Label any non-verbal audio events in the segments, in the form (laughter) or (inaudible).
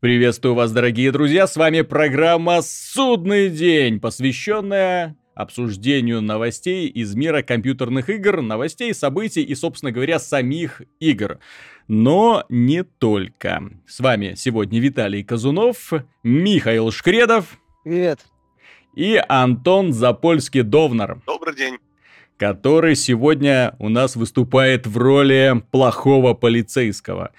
Приветствую вас, дорогие друзья, с вами программа «Судный день», посвященная обсуждению новостей из мира компьютерных игр, новостей, событий и, собственно говоря, самих игр. Но не только. С вами сегодня Виталий Казунов, Михаил Шкредов. Привет. И Антон Запольский-Довнар. Добрый день который сегодня у нас выступает в роли плохого полицейского.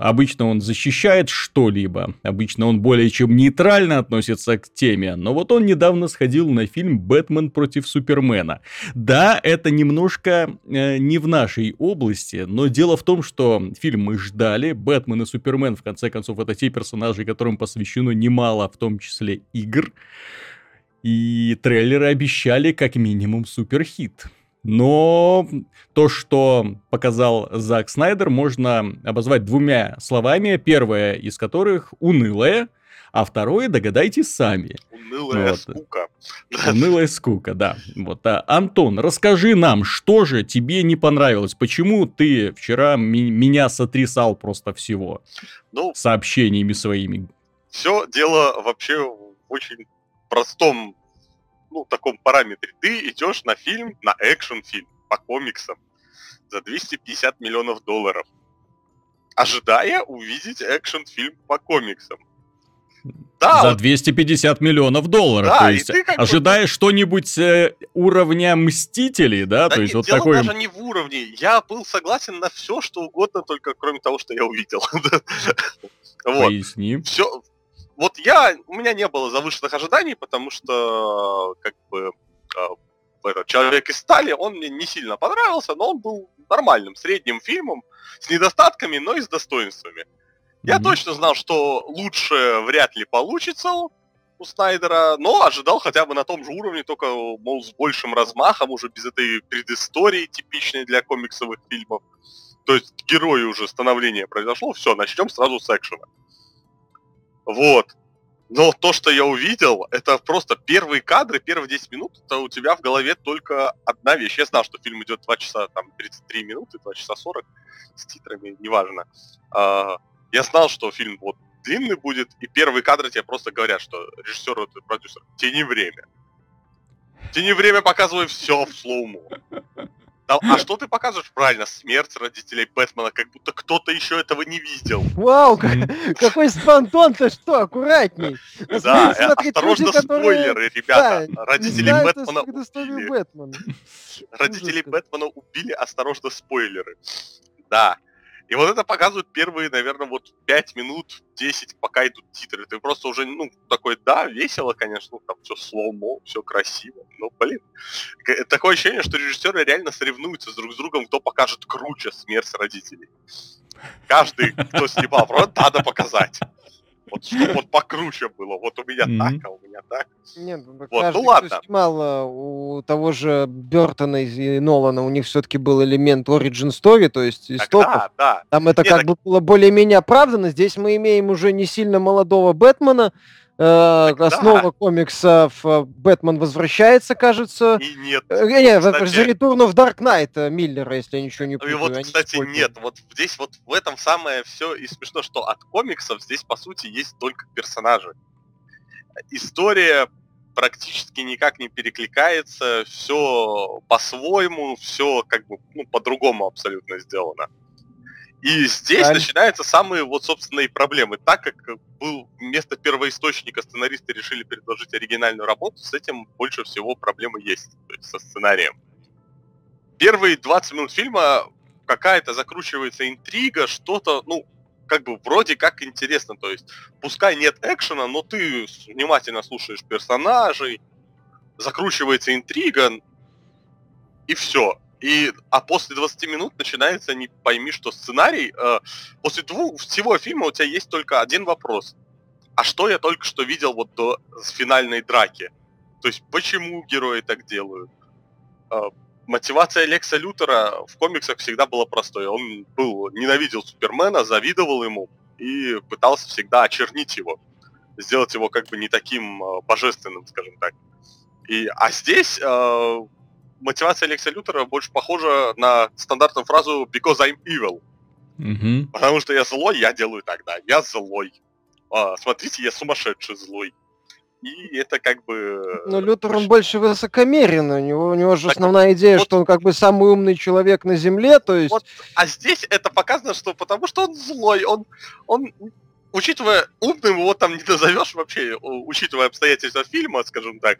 Обычно он защищает что-либо, обычно он более чем нейтрально относится к теме, но вот он недавно сходил на фильм «Бэтмен против Супермена». Да, это немножко э, не в нашей области, но дело в том, что фильм мы ждали, Бэтмен и Супермен, в конце концов, это те персонажи, которым посвящено немало, в том числе игр, и трейлеры обещали как минимум суперхит. Но то, что показал Зак Снайдер, можно обозвать двумя словами. Первое из которых унылое, а второе догадайтесь сами. Унылая вот. скука. Унылая скука, да. Вот. А, Антон, расскажи нам, что же тебе не понравилось? Почему ты вчера ми- меня сотрясал просто всего ну, сообщениями своими? Все дело вообще в очень простом ну, таком параметре. Ты идешь на фильм, на экшн-фильм по комиксам за 250 миллионов долларов, ожидая увидеть экшн-фильм по комиксам. Да, за вот... 250 миллионов долларов. Да, то есть, ожидая бы... что-нибудь э, уровня Мстителей, да? да то есть, нет, вот дело такой... даже не в уровне. Я был согласен на все, что угодно, только кроме того, что я увидел. (laughs) Поясни. Все, вот я, у меня не было завышенных ожиданий, потому что, как бы, э, этот «Человек из стали», он мне не сильно понравился, но он был нормальным, средним фильмом, с недостатками, но и с достоинствами. Mm-hmm. Я точно знал, что лучше вряд ли получится у Снайдера, но ожидал хотя бы на том же уровне, только, мол, с большим размахом, уже без этой предыстории, типичной для комиксовых фильмов. То есть герою уже становление произошло, все, начнем сразу с экшена. Вот. Но то, что я увидел, это просто первые кадры, первые 10 минут, это у тебя в голове только одна вещь. Я знал, что фильм идет 2 часа, там, 33 минуты, 2 часа 40 с титрами, неважно. А, я знал, что фильм вот длинный будет, и первые кадры тебе просто говорят, что режиссер и продюсер, тяни время. Тяни время, показывай все в слоуму. А, а что ты показываешь? Правильно, смерть родителей Бэтмена, как будто кто-то еще этого не видел. Вау, (laughs) какой спонтон, ты что, аккуратней. Да, осторожно спойлеры, ребята. Родители Бэтмена убили. Родителей Бэтмена убили, осторожно спойлеры. Да. И вот это показывают первые, наверное, вот 5 минут, 10, пока идут титры. Ты просто уже, ну, такой, да, весело, конечно, там все слоумо, все красиво, но, блин. Такое ощущение, что режиссеры реально соревнуются друг с другом, кто покажет круче смерть родителей. Каждый, кто снимал, просто надо показать. Вот чтобы вот покруче было. Вот у меня mm-hmm. так, а у меня так. Нет, ну, вот, ну ладно. снимал э, у того же Бертона и Нолана, у них все-таки был элемент Origin Story, то есть истоков. Да, да. Там это Нет, как так... бы было более-менее оправдано. Здесь мы имеем уже не сильно молодого Бэтмена, Э, основа да. комиксов э, Бэтмен возвращается, кажется. И нет. Э, не, кстати... The Return of Dark Knight Миллера, если я ничего не путаю. И вот, кстати, не нет. Вот здесь вот в этом самое все и смешно, что от комиксов здесь, по сути, есть только персонажи. История практически никак не перекликается, все по-своему, все как бы ну, по-другому абсолютно сделано. И здесь да. начинаются самые вот собственные проблемы. Так как был вместо первоисточника сценаристы решили предложить оригинальную работу, с этим больше всего проблемы есть, то есть со сценарием. Первые 20 минут фильма какая-то закручивается интрига, что-то, ну, как бы вроде как интересно. То есть, пускай нет экшена, но ты внимательно слушаешь персонажей, закручивается интрига, и все. И, а после 20 минут начинается, не пойми, что сценарий. Э, после двух, всего фильма у тебя есть только один вопрос. А что я только что видел вот до финальной драки? То есть, почему герои так делают? Э, мотивация Лекса Лютера в комиксах всегда была простой. Он был, ненавидел Супермена, завидовал ему и пытался всегда очернить его. Сделать его как бы не таким э, божественным, скажем так. И, а здесь э, мотивация Лекса Лютера больше похожа на стандартную фразу «because I'm evil». Угу. Потому что я злой, я делаю так, да. Я злой. а, смотрите, я сумасшедший злой. И это как бы... Ну, Лютер, он больше высокомерен. У него, у него же основная идея, вот, что он как бы самый умный человек на Земле, то есть... Вот, а здесь это показано, что потому что он злой, он, он учитывая, умным его там не назовешь вообще, учитывая обстоятельства фильма, скажем так,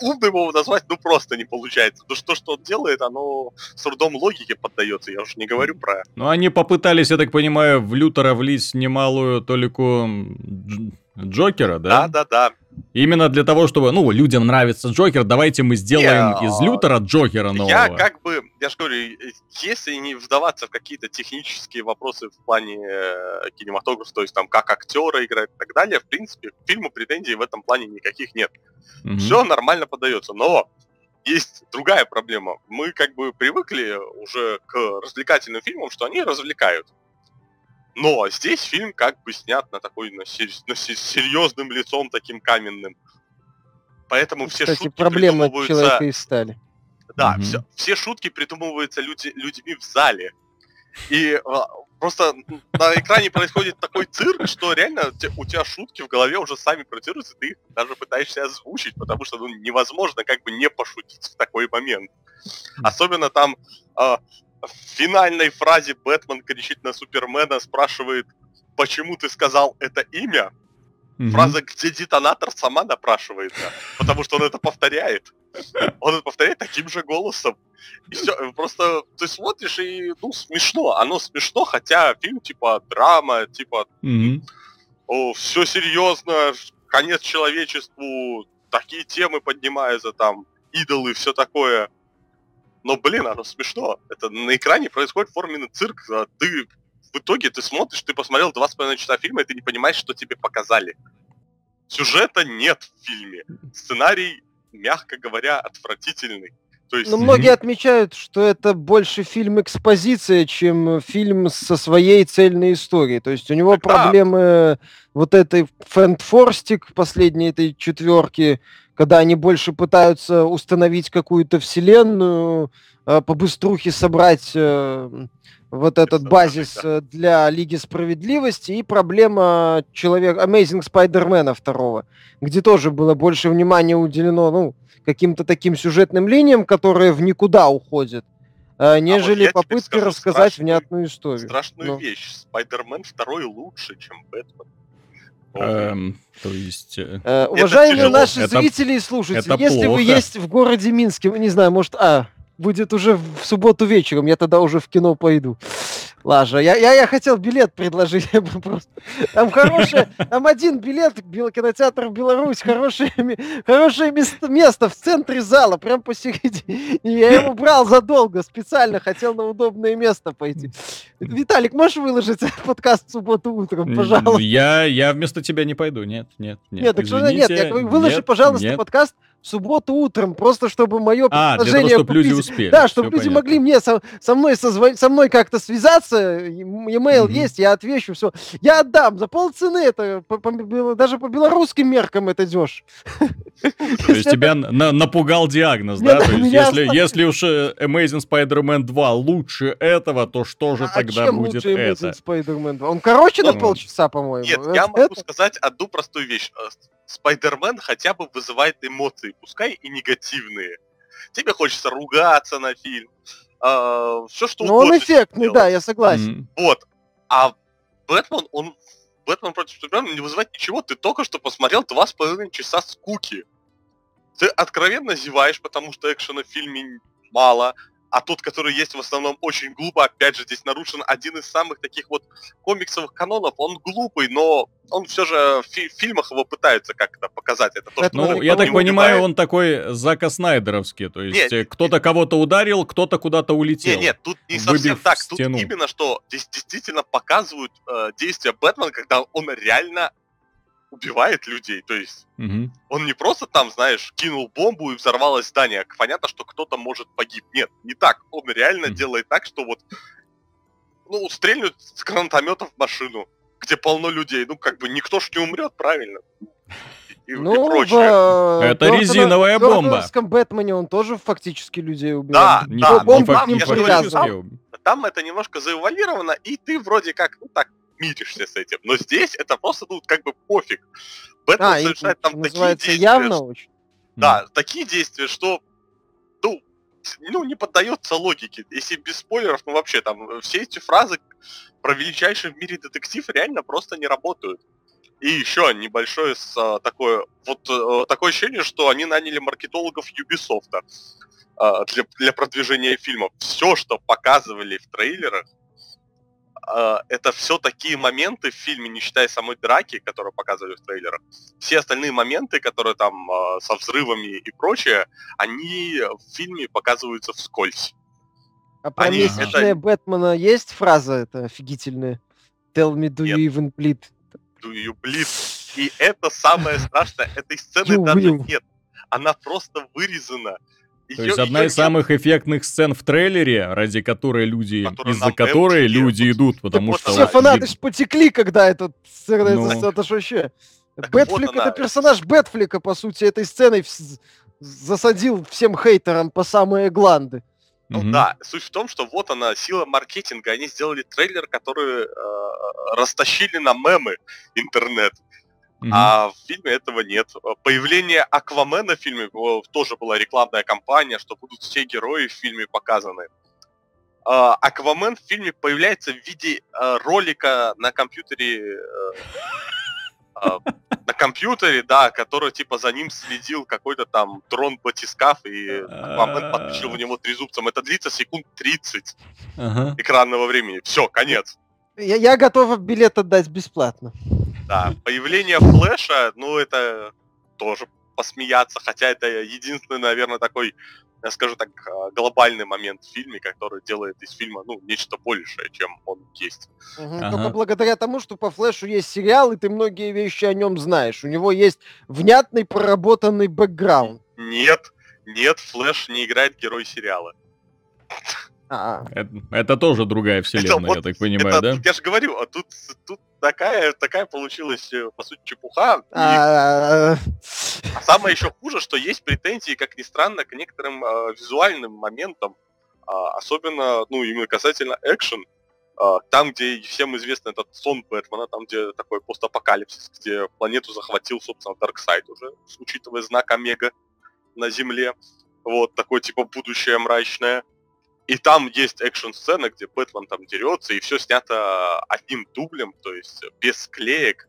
умным его назвать ну просто не получается. Ну что, что он делает, оно с трудом логике поддается, я уже не говорю про... Ну они попытались, я так понимаю, в Лютера влить немалую толику Джокера, да? Да, да, да. Именно для того, чтобы, ну, людям нравится Джокер, давайте мы сделаем не, из Лютера Джокера нового. Я как бы, я же говорю, если не вдаваться в какие-то технические вопросы в плане э, кинематографа, то есть там как актеры играют и так далее, в принципе, к фильму претензий в этом плане никаких нет. Угу. Все нормально подается, но есть другая проблема. Мы как бы привыкли уже к развлекательным фильмам, что они развлекают. Но здесь фильм как бы снят на такой, на, сер... на серьезным лицом таким каменным. Поэтому все Кстати, шутки проблема придумываются... человека из стали. Да, угу. все, все шутки придумываются люди, людьми в зале. И а, просто на экране происходит такой цирк, что реально у тебя шутки в голове уже сами протируются, ты их даже пытаешься озвучить, потому что ну, невозможно как бы не пошутить в такой момент. Особенно там а, в финальной фразе Бэтмен кричит на Супермена, спрашивает, почему ты сказал это имя? Mm-hmm. Фраза, где детонатор, сама напрашивается, потому что он это повторяет. Он это повторяет таким же голосом. И все, просто ты смотришь и, ну, смешно. Оно смешно, хотя фильм типа драма, типа mm-hmm. о, все серьезно, конец человечеству, такие темы поднимаются там, идолы, все такое. Но, блин, оно смешно. Это на экране происходит форменный цирк. А ты в итоге ты смотришь, ты посмотрел два с половиной часа фильма, и ты не понимаешь, что тебе показали. Сюжета нет в фильме. Сценарий, мягко говоря, отвратительный. То есть... Но многие отмечают, что это больше фильм экспозиция, чем фильм со своей цельной историей. То есть у него так, проблемы да. вот этой фэнтфорстик последней этой четверки, когда они больше пытаются установить какую-то вселенную, э, по быструхе собрать э, вот этот базис э, для Лиги Справедливости и проблема человек Amazing Spider-Man второго, где тоже было больше внимания уделено, ну, каким-то таким сюжетным линиям, которые в никуда уходят, нежели а вот попытки рассказать внятную историю. Страшную Но. вещь. Spider-Man второй лучше, чем Бэтмен. Эм, то есть... Э, э уважаемые наши это, зрители и слушатели, если плохо. вы есть в городе Минске, не знаю, может, а, будет уже в субботу вечером, я тогда уже в кино пойду. Лажа. Я, я, я хотел билет предложить. (laughs) просто... Там хорошее, там один билет, кинотеатр Беларусь, хорошее, хорошее место, место в центре зала, прям посередине. И я его брал задолго, специально хотел на удобное место пойти. Виталик, можешь выложить подкаст в субботу утром, пожалуйста? Я, я вместо тебя не пойду, нет, нет, нет. Нет, так что нет, я, выложи, нет, пожалуйста, нет. подкаст в субботу утром, просто чтобы мое а, предложение того, чтобы купить, люди успели. Да, чтобы люди понятно. могли мне со, со мной созв... со мной как-то связаться, e-mail mm-hmm. есть, я отвечу, все. Я отдам за полцены это, по, по, даже по белорусским меркам это дешь. (laughs) То есть тебя напугал диагноз, да? То есть если, уж э, Amazing Spider-Man 2 лучше этого, то что же а тогда будет это? Spider-Man 2? Он короче на полчаса, по-моему. Нет, я могу сказать одну простую вещь. Спайдермен хотя бы вызывает эмоции, пускай и негативные. Тебе хочется ругаться на фильм, э, все что Но он эффектный, да, я согласен. Mm-hmm. Вот. А Бэтмен, он Бэтмен против Супермена не вызывает ничего, ты только что посмотрел два с половиной часа скуки. Ты откровенно зеваешь, потому что экшена в фильме мало, а тот, который есть в основном очень глупо, опять же, здесь нарушен один из самых таких вот комиксовых канонов, он глупый, но он все же в, фи- в фильмах его пытаются как-то показать. Это то, что ну, я так понимаю, убивает. он такой Зака Снайдеровский, то есть нет, э, кто-то кого-то ударил, кто-то куда-то улетел. Нет, нет, тут не совсем так, тут именно что здесь действительно показывают э, действия Бэтмена, когда он реально убивает людей. То есть угу. он не просто там, знаешь, кинул бомбу и взорвалось здание. Понятно, что кто-то может погиб. Нет, не так. Он реально угу. делает так, что вот ну, стрельнут с гранатомета в машину, где полно людей. Ну, как бы никто ж не умрет, правильно? И, ну, и прочее. В, Это резиновая бомба. В Бэтмене он тоже фактически людей убил. Да, да, бомба ним привязан. Там, там это немножко завуалировано, и ты вроде как, ну так, миришься с этим. Но здесь это просто, ну, как бы пофиг. Бэтмен а, совершает там такие действия. явно очень. Да, mm. такие действия, что, ну, ну, не поддается логике. Если без спойлеров, ну вообще там все эти фразы про величайший в мире детектив реально просто не работают. И еще небольшое с, а, такое, вот а, такое ощущение, что они наняли маркетологов Ubisoft а, для, для продвижения фильмов. Все, что показывали в трейлерах, это все такие моменты в фильме, не считая самой драки, которую показывали в трейлерах. Все остальные моменты, которые там а, со взрывами и прочее, они в фильме показываются вскользь. А про они, месячные это... Бэтмена есть фраза эта офигительная? Tell me, do Нет. you even bleed? Do you bleed? И это самое страшное. Этой сцены даже нет. Она просто вырезана то есть одна из самых эффектных сцен в трейлере, ради которой люди, из-за которой люди идут, потому что... Все фанаты потекли, когда этот сцена, ну... это, это ж вообще... Бэтфлик это персонаж Бэтфлика, по сути, этой сценой засадил всем хейтерам по самые гланды. Ну mm-hmm. да, суть в том, что вот она, сила маркетинга. Они сделали трейлер, который э, растащили на мемы интернет. Mm-hmm. А в фильме этого нет. Появление Аквамена в фильме тоже была рекламная кампания, что будут все герои в фильме показаны. А, Аквамен в фильме появляется в виде э, ролика на компьютере э, а, на компьютере, да, который типа за ним следил какой-то там дрон батискаф, и Аквамен подключил в него трезубцем. Это длится секунд 30 экранного времени. Все, конец. Я, я готов билет отдать бесплатно. Да, появление Флэша, ну, это тоже посмеяться, хотя это единственный, наверное, такой, я скажу так, а, глобальный момент в фильме, который делает из фильма, ну, нечто большее, чем он есть. Угу, ага. Только благодаря тому, что по Флэшу есть сериал, и ты многие вещи о нем знаешь. У него есть внятный проработанный бэкграунд. Нет, нет, Флэш не играет герой сериала. Это, это тоже другая вселенная, это, я вот, так понимаю, это, да? Я же говорю, а тут, тут такая, такая получилась, э, по сути, чепуха. А, а самое еще хуже, что есть претензии, как ни странно, к некоторым а, визуальным моментам, а, особенно, ну, именно касательно экшен, а, там, где всем известен этот сон Бэтмена, там, где такой постапокалипсис, где планету захватил, собственно, Дарксайд уже, учитывая знак Омега на Земле. Вот, такое, типа, будущее мрачное. И там есть экшн-сцена, где Бэтмен там дерется, и все снято одним дублем, то есть без склеек.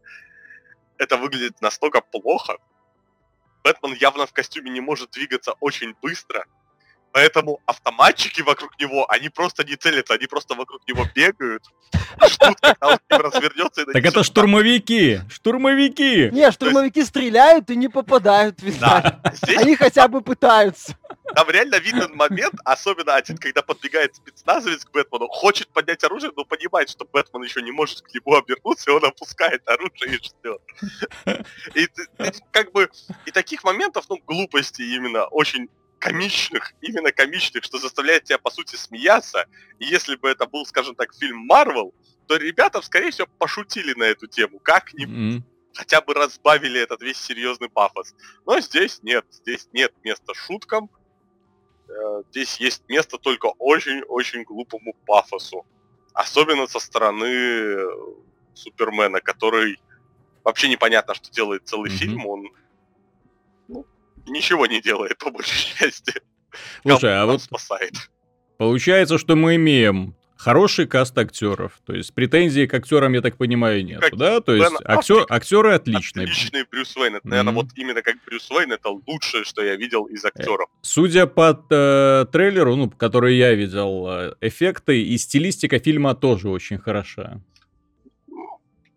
Это выглядит настолько плохо. Бэтмен явно в костюме не может двигаться очень быстро. Поэтому автоматчики вокруг него, они просто не целятся, они просто вокруг него бегают, (laughs) ждут, когда он развернется. Так это штурмовики! Штурмовики! Не, штурмовики стреляют и не попадают, видать. (laughs) Они хотя бы пытаются. Там реально виден момент, особенно один, когда подбегает спецназовец к Бэтмену, хочет поднять оружие, но понимает, что Бэтмен еще не может к нему обернуться, и он опускает оружие и ждет. (laughs) И как бы, и таких моментов, ну, глупости именно очень комичных, именно комичных, что заставляет тебя, по сути, смеяться. И если бы это был, скажем так, фильм Марвел, то ребята, скорее всего, пошутили на эту тему как-нибудь. Mm-hmm. Хотя бы разбавили этот весь серьезный пафос. Но здесь нет, здесь нет места шуткам. Э, здесь есть место только очень-очень глупому пафосу. Особенно со стороны Супермена, который вообще непонятно, что делает целый mm-hmm. фильм. Он ничего не делает, по большей (laughs) части. Слушай, а вот спасает. получается, что мы имеем хороший каст актеров. То есть претензий к актерам, я так понимаю, нет, как да? То есть актер, актеры отличные. Отличный Брюс Уэйн. Это, наверное, mm-hmm. вот именно как Брюс Уэйн, это лучшее, что я видел из актеров. Судя по э, трейлеру, ну, который я видел, э, эффекты и стилистика фильма тоже очень хороша.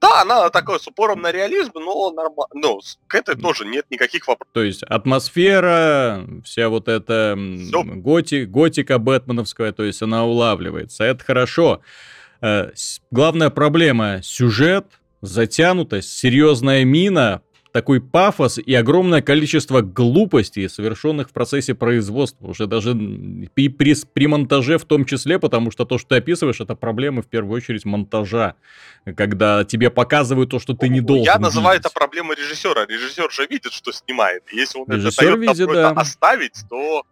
Да, она такой с упором на реализм, но нормально. Ну, к этой тоже нет никаких вопросов. То есть атмосфера, вся вот эта готи, готика бэтменовская, то есть она улавливается. Это хорошо. Э, главная проблема сюжет, затянутость, серьезная мина, такой пафос и огромное количество глупостей, совершенных в процессе производства, уже даже при, при, при монтаже в том числе, потому что то, что ты описываешь, это проблемы в первую очередь монтажа, когда тебе показывают то, что ты не должен Я называю видеть. это проблемой режиссера. Режиссер же видит, что снимает. Если он Режиссер это видит, да. оставить, то...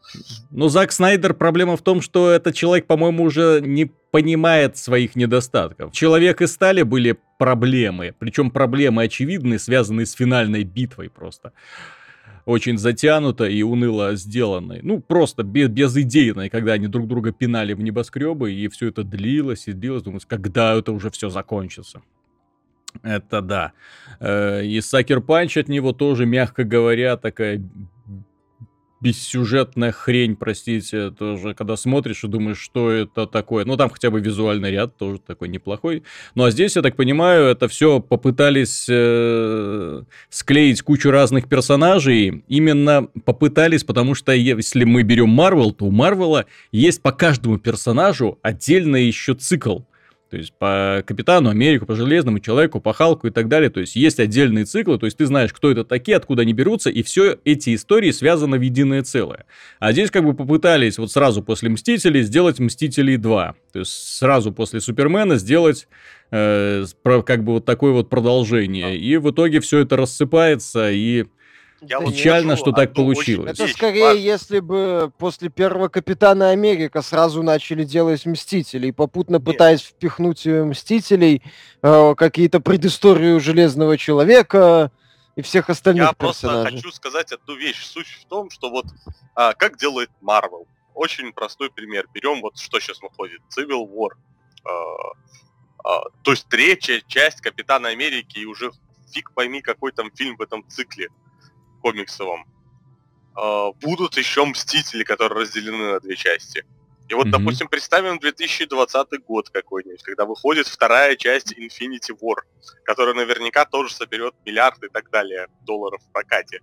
Но Зак Снайдер, проблема в том, что этот человек, по-моему, уже не понимает своих недостатков. Человек и Стали были проблемы, причем проблемы очевидные, связанные с финальной битвой просто очень затянуто и уныло сделанной. Ну, просто без, безидейной, когда они друг друга пинали в небоскребы, и все это длилось и длилось. Думаю, когда это уже все закончится. Это да. Э, и Сакер Панч от него тоже, мягко говоря, такая бессюжетная хрень, простите, тоже, когда смотришь и думаешь, что это такое. Ну, там хотя бы визуальный ряд тоже такой неплохой. Ну, а здесь, я так понимаю, это все попытались э, склеить кучу разных персонажей. Именно попытались, потому что если мы берем Марвел, то у Марвела есть по каждому персонажу отдельный еще цикл. То есть по Капитану Америку, по Железному Человеку, по Халку и так далее. То есть есть отдельные циклы, то есть ты знаешь, кто это такие, откуда они берутся, и все эти истории связаны в единое целое. А здесь как бы попытались вот сразу после Мстителей сделать Мстителей 2. То есть сразу после Супермена сделать э, как бы вот такое вот продолжение. И в итоге все это рассыпается, и я Печально, вот что так получилось. Это скорее, важно. если бы после первого Капитана Америка сразу начали делать Мстителей, попутно Нет. пытаясь впихнуть Мстителей э, какие-то предысторию Железного Человека и всех остальных Я персонажей. просто хочу сказать одну вещь. Суть в том, что вот а, как делает Марвел. Очень простой пример. Берем вот что сейчас выходит. Civil War. А, а, то есть третья часть Капитана Америки и уже фиг пойми, какой там фильм в этом цикле комиксовом, э, будут еще Мстители, которые разделены на две части. И вот, mm-hmm. допустим, представим 2020 год какой-нибудь, когда выходит вторая часть Infinity War, которая наверняка тоже соберет миллиарды и так далее долларов в прокате.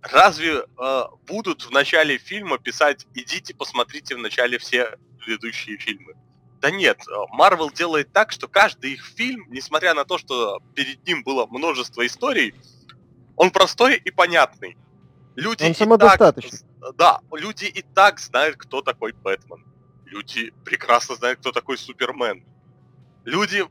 Разве э, будут в начале фильма писать «идите, посмотрите в начале все предыдущие фильмы»? Да нет, Марвел делает так, что каждый их фильм, несмотря на то, что перед ним было множество историй, он простой и понятный. Люди Он самодостаточный. Так, да, люди и так знают, кто такой Бэтмен. Люди прекрасно знают, кто такой Супермен. Люди,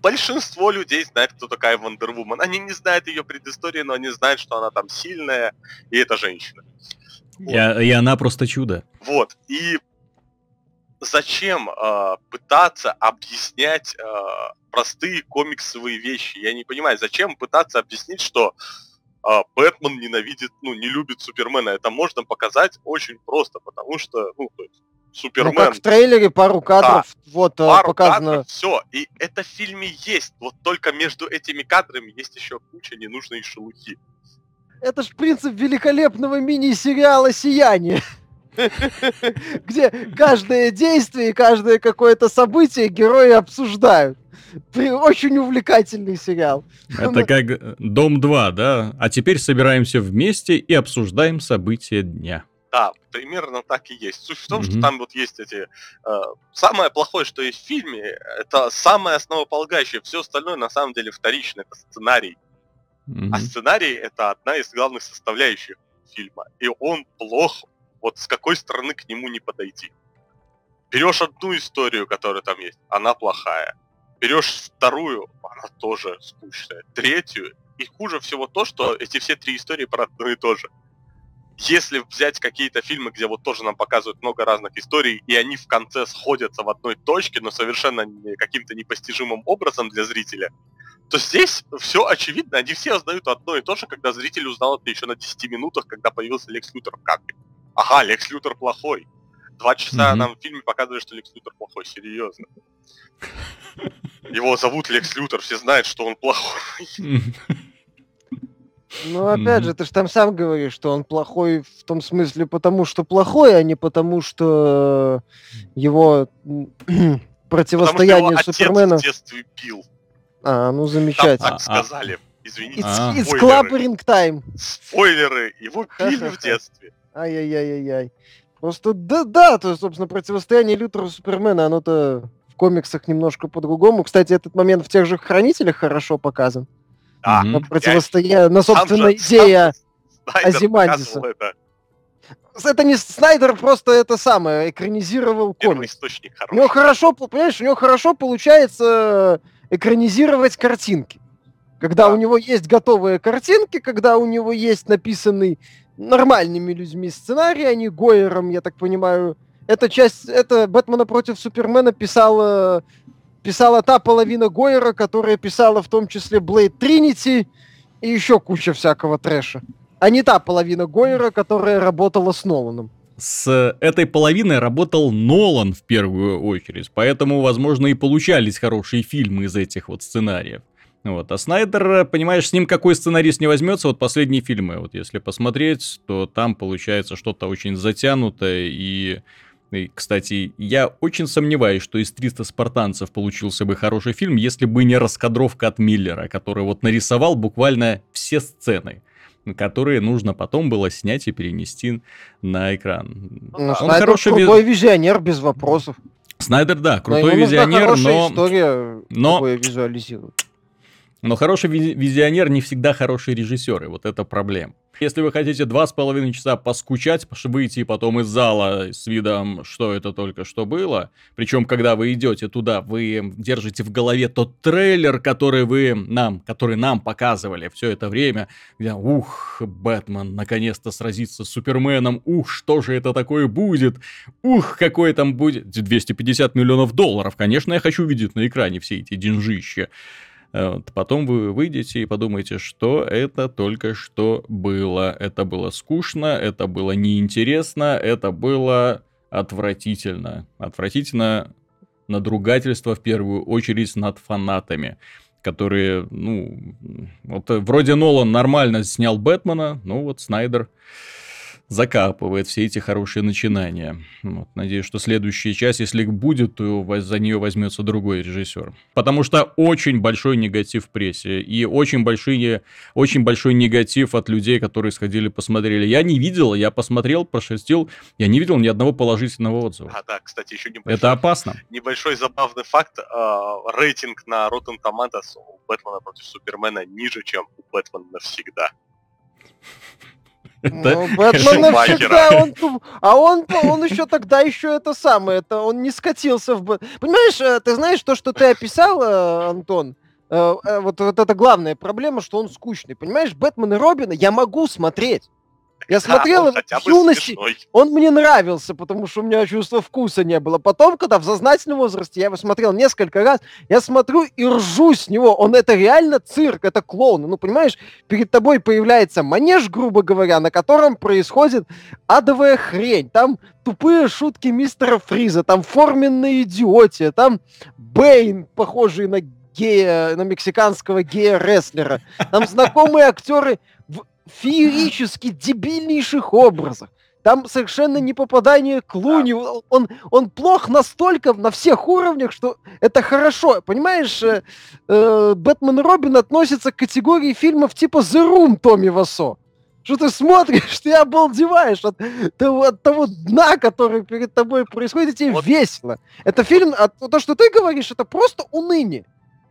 большинство людей знают, кто такая Вандервумен. Они не знают ее предыстории, но они знают, что она там сильная, и это женщина. Вот. И, и она просто чудо. Вот. И зачем э, пытаться объяснять э, простые комиксовые вещи? Я не понимаю, зачем пытаться объяснить, что а Бэтмен ненавидит, ну, не любит Супермена. Это можно показать очень просто, потому что, ну, то есть, Супермен... Ну, как в трейлере пару кадров да, вот э, пару показано... Кадров, все, и это в фильме есть. Вот только между этими кадрами есть еще куча ненужной шелухи. Это ж принцип великолепного мини-сериала «Сияние». (laughs) Где каждое действие и каждое какое-то событие герои обсуждают. Очень увлекательный сериал. Это как Дом 2, да? А теперь собираемся вместе и обсуждаем события дня. Да, примерно так и есть. Суть в том, mm-hmm. что там вот есть эти... Э, самое плохое, что есть в фильме, это самое основополагающее. Все остальное на самом деле вторично. Это сценарий. Mm-hmm. А сценарий это одна из главных составляющих фильма. И он плох. Вот с какой стороны к нему не подойти. Берешь одну историю, которая там есть, она плохая берешь вторую, она тоже скучная. Третью, и хуже всего то, что эти все три истории про одно и то же. Если взять какие-то фильмы, где вот тоже нам показывают много разных историй, и они в конце сходятся в одной точке, но совершенно каким-то непостижимым образом для зрителя, то здесь все очевидно, они все узнают одно и то же, когда зритель узнал это еще на 10 минутах, когда появился Лекс Лютер в кадре. Ага, Лекс Лютер плохой. Два часа mm-hmm. нам в фильме показывали, что Лекс Лютер плохой, серьезно. Его зовут Лекс Лютер, все знают, что он плохой. (laughs) Ну, опять же, ты же там сам говоришь, что он плохой в том смысле потому, что плохой, а не потому, что его (clears throat) противостояние Супермена... в детстве пил. А, ну замечательно. Там так сказали. Извините. It's, it's clubbering time. Спойлеры. Его пили в детстве. Ай-яй-яй-яй-яй. Просто да, да, то есть, собственно, противостояние Лютера Супермена, оно-то комиксах немножко по-другому. Кстати, этот момент в тех же хранителях хорошо показан. А, mm-hmm. противостояние, на собственно, идея Азимандиса. Это. это не Снайдер просто это самое экранизировал комикс. источник хороший. У него хорошо, понимаешь, у него хорошо получается экранизировать картинки. Когда да. у него есть готовые картинки, когда у него есть написанный нормальными людьми сценарий, а не Гойером, я так понимаю, эта часть, это Бэтмена против Супермена писала, писала та половина Гойера, которая писала в том числе Блейд Тринити и еще куча всякого трэша. А не та половина Гойера, которая работала с Ноланом с этой половиной работал Нолан в первую очередь, поэтому, возможно, и получались хорошие фильмы из этих вот сценариев. Вот. А Снайдер, понимаешь, с ним какой сценарист не возьмется, вот последние фильмы, вот если посмотреть, то там получается что-то очень затянутое и... И, кстати, я очень сомневаюсь, что из 300 спартанцев получился бы хороший фильм, если бы не раскадровка от Миллера, который вот нарисовал буквально все сцены которые нужно потом было снять и перенести на экран. Ну, Он Снайдер хороший крутой ви... визионер, без вопросов. Снайдер, да, крутой но визионер, но... история, но... визуализирует. Но хороший визионер не всегда хороший режиссер, и вот это проблема. Если вы хотите два с половиной часа поскучать, выйти потом из зала с видом, что это только что было, причем, когда вы идете туда, вы держите в голове тот трейлер, который вы нам, который нам показывали все это время, где, ух, Бэтмен наконец-то сразится с Суперменом, ух, что же это такое будет, ух, какой там будет, 250 миллионов долларов, конечно, я хочу видеть на экране все эти деньжища. Вот. Потом вы выйдете и подумаете, что это только что было. Это было скучно, это было неинтересно, это было отвратительно. Отвратительно надругательство в первую очередь над фанатами которые, ну, вот вроде Нолан нормально снял Бэтмена, ну вот Снайдер закапывает все эти хорошие начинания. Вот, надеюсь, что следующая часть, если будет, то за нее возьмется другой режиссер. Потому что очень большой негатив в прессе и очень, большие, очень большой негатив от людей, которые сходили, посмотрели. Я не видел, я посмотрел, прошерстил, я не видел ни одного положительного отзыва. А, да, кстати, еще небольшой... Это опасно. Небольшой забавный факт. Э, рейтинг на Rotten Tomatoes у Бэтмена против Супермена ниже, чем у Бэтмена навсегда. Ну, Бэтмен навсегда, он, а он, он еще тогда еще это самое, это он не скатился в... Понимаешь, э, ты знаешь то, что ты описал, э, Антон, э, вот, вот это главная проблема, что он скучный. Понимаешь, Бэтмен и Робина я могу смотреть. Я смотрел его в юности, он мне нравился, потому что у меня чувства вкуса не было. Потом, когда в сознательном возрасте я его смотрел несколько раз, я смотрю и ржу с него. Он это реально цирк, это клоун. Ну, понимаешь, перед тобой появляется манеж, грубо говоря, на котором происходит адовая хрень. Там тупые шутки мистера Фриза, там форменная идиотия, там Бэйн, похожий на гея, на мексиканского гея-рестлера. Там знакомые актеры феерически дебильнейших образах. Там совершенно не попадание к Луни. Он, он плох настолько на всех уровнях, что это хорошо. Понимаешь, э, э, Бэтмен Робин относятся к категории фильмов типа The Room Томми Васо. Что ты смотришь, ты обалдеваешь от, от того дна, который перед тобой происходит, и тебе вот. весело. Это фильм, а то, что ты говоришь, это просто уныние.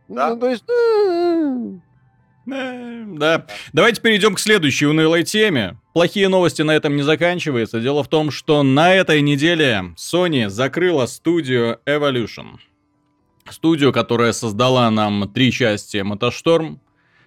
Да. Ну, то есть... Да. Давайте перейдем к следующей унылой теме. Плохие новости на этом не заканчиваются. Дело в том, что на этой неделе Sony закрыла студию Evolution. Студию, которая создала нам три части Мотошторм,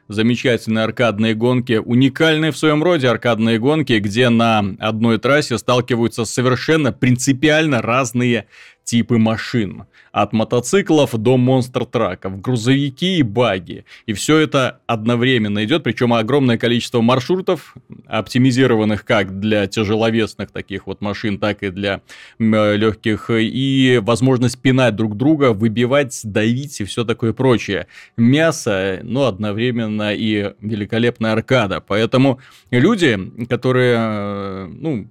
замечательные аркадные гонки, уникальные в своем роде аркадные гонки, где на одной трассе сталкиваются совершенно принципиально разные типы машин. От мотоциклов до монстр-траков, грузовики и баги. И все это одновременно идет, причем огромное количество маршрутов, оптимизированных как для тяжеловесных таких вот машин, так и для легких. И возможность пинать друг друга, выбивать, давить и все такое прочее. Мясо, но одновременно и великолепная аркада. Поэтому люди, которые, ну,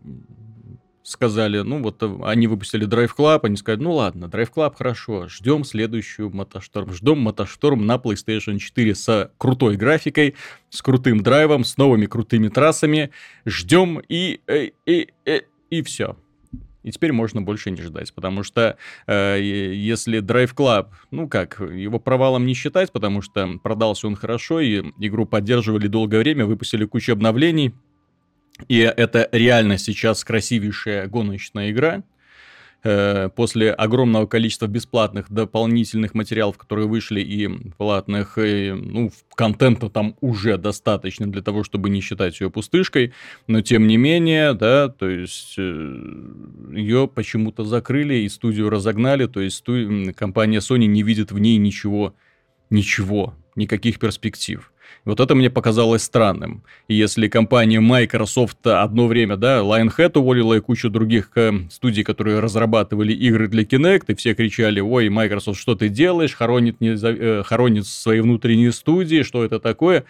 сказали, ну вот э, они выпустили Drive Club, они сказали, ну ладно, Drive Club хорошо, ждем следующую Мотошторм, ждем Мотошторм на PlayStation 4 с крутой графикой, с крутым драйвом, с новыми крутыми трассами, ждем и, и, и, и, и все. И теперь можно больше не ждать, потому что э, если Drive Club, ну как, его провалом не считать, потому что продался он хорошо, и игру поддерживали долгое время, выпустили кучу обновлений, и это реально сейчас красивейшая гоночная игра. э, после огромного количества бесплатных дополнительных материалов, которые вышли, и платных, и, ну, контента там уже достаточно для того, чтобы не считать ее пустышкой, но тем не менее, да, то есть э, ее почему-то закрыли и студию разогнали, то есть сту... компания Sony не видит в ней ничего, ничего, никаких перспектив. Вот это мне показалось странным. И если компания Microsoft одно время, да, Lionhead уволила и кучу других э, студий, которые разрабатывали игры для Kinect, и все кричали, ой, Microsoft, что ты делаешь, хоронит, не, э, хоронит свои внутренние студии, что это такое?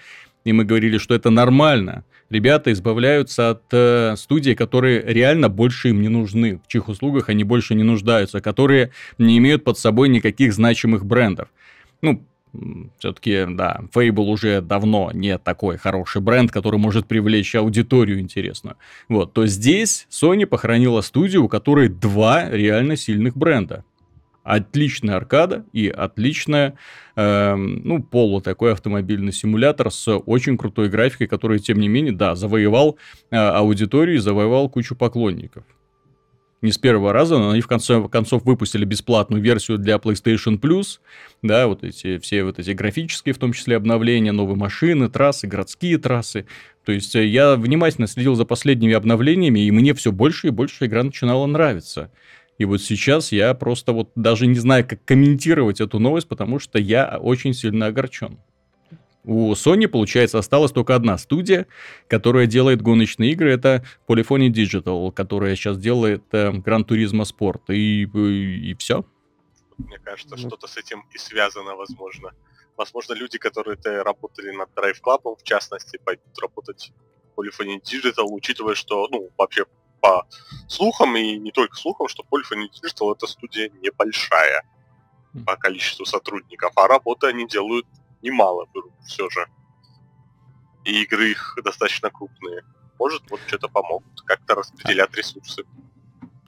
И мы говорили, что это нормально. Ребята избавляются от э, студий, которые реально больше им не нужны. В чьих услугах они больше не нуждаются, которые не имеют под собой никаких значимых брендов. Ну, все-таки, да, Fable уже давно не такой хороший бренд, который может привлечь аудиторию интересную. Вот, то здесь Sony похоронила студию, у которой два реально сильных бренда. Отличная аркада и отличная, э, ну, полу такой автомобильный симулятор с очень крутой графикой, который, тем не менее, да, завоевал э, аудиторию и завоевал кучу поклонников не с первого раза, но они в конце концов выпустили бесплатную версию для PlayStation Plus, да, вот эти все вот эти графические, в том числе обновления, новые машины, трассы, городские трассы. То есть э, я внимательно следил за последними обновлениями, и мне все больше и больше игра начинала нравиться. И вот сейчас я просто вот даже не знаю, как комментировать эту новость, потому что я очень сильно огорчен. У Sony, получается, осталась только одна студия, которая делает гоночные игры. Это Polyphony Digital, которая сейчас делает э, Gran Turismo Sport. И, и, и все. Мне кажется, ну. что-то с этим и связано, возможно. Возможно, люди, которые -то работали над Drive Club, в частности, пойдут работать в Polyphony Digital, учитывая, что, ну, вообще по слухам, и не только слухам, что Polyphony Digital это студия небольшая по количеству сотрудников, а работы они делают немало берут все же. И игры их достаточно крупные. Может, вот что-то помогут, как-то распределять ресурсы.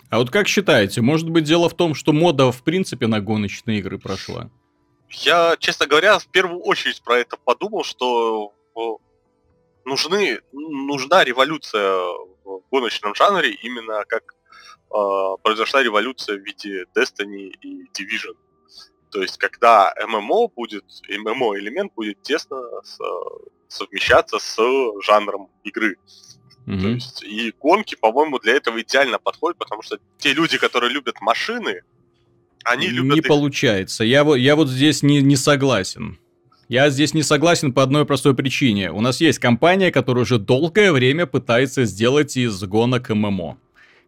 А вот как считаете, может быть дело в том, что мода в принципе на гоночные игры прошла? Я, честно говоря, в первую очередь про это подумал, что нужны, нужна революция в гоночном жанре, именно как э, произошла революция в виде Destiny и Division. То есть, когда ММО будет, ММО элемент будет тесно совмещаться с жанром игры. Mm-hmm. То есть, и гонки, по-моему, для этого идеально подходят, потому что те люди, которые любят машины, они любят... Не их... получается. Я, я вот здесь не, не согласен. Я здесь не согласен по одной простой причине. У нас есть компания, которая уже долгое время пытается сделать из гонок ММО.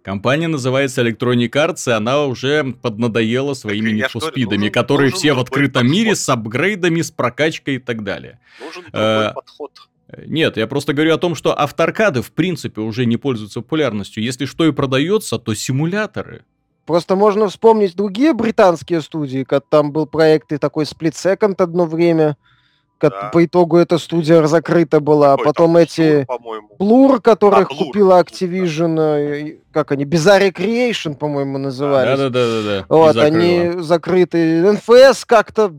Компания называется Electronic Arts, и она уже поднадоела своими нефоспидами, которые нужен все в открытом подход. мире с апгрейдами, с прокачкой и так далее. Нужен а, подход. Нет, я просто говорю о том, что авторкады в принципе уже не пользуются популярностью. Если что и продается, то симуляторы. Просто можно вспомнить другие британские студии, как там был проект и такой Split Second одно время – да. По итогу эта студия закрыта была. Какой Потом эти Blur, которых а, Blur. купила Activision, да. как они, Bizarre Creation, по-моему, назывались. Да-да-да. Вот, они закрыты. НФС как-то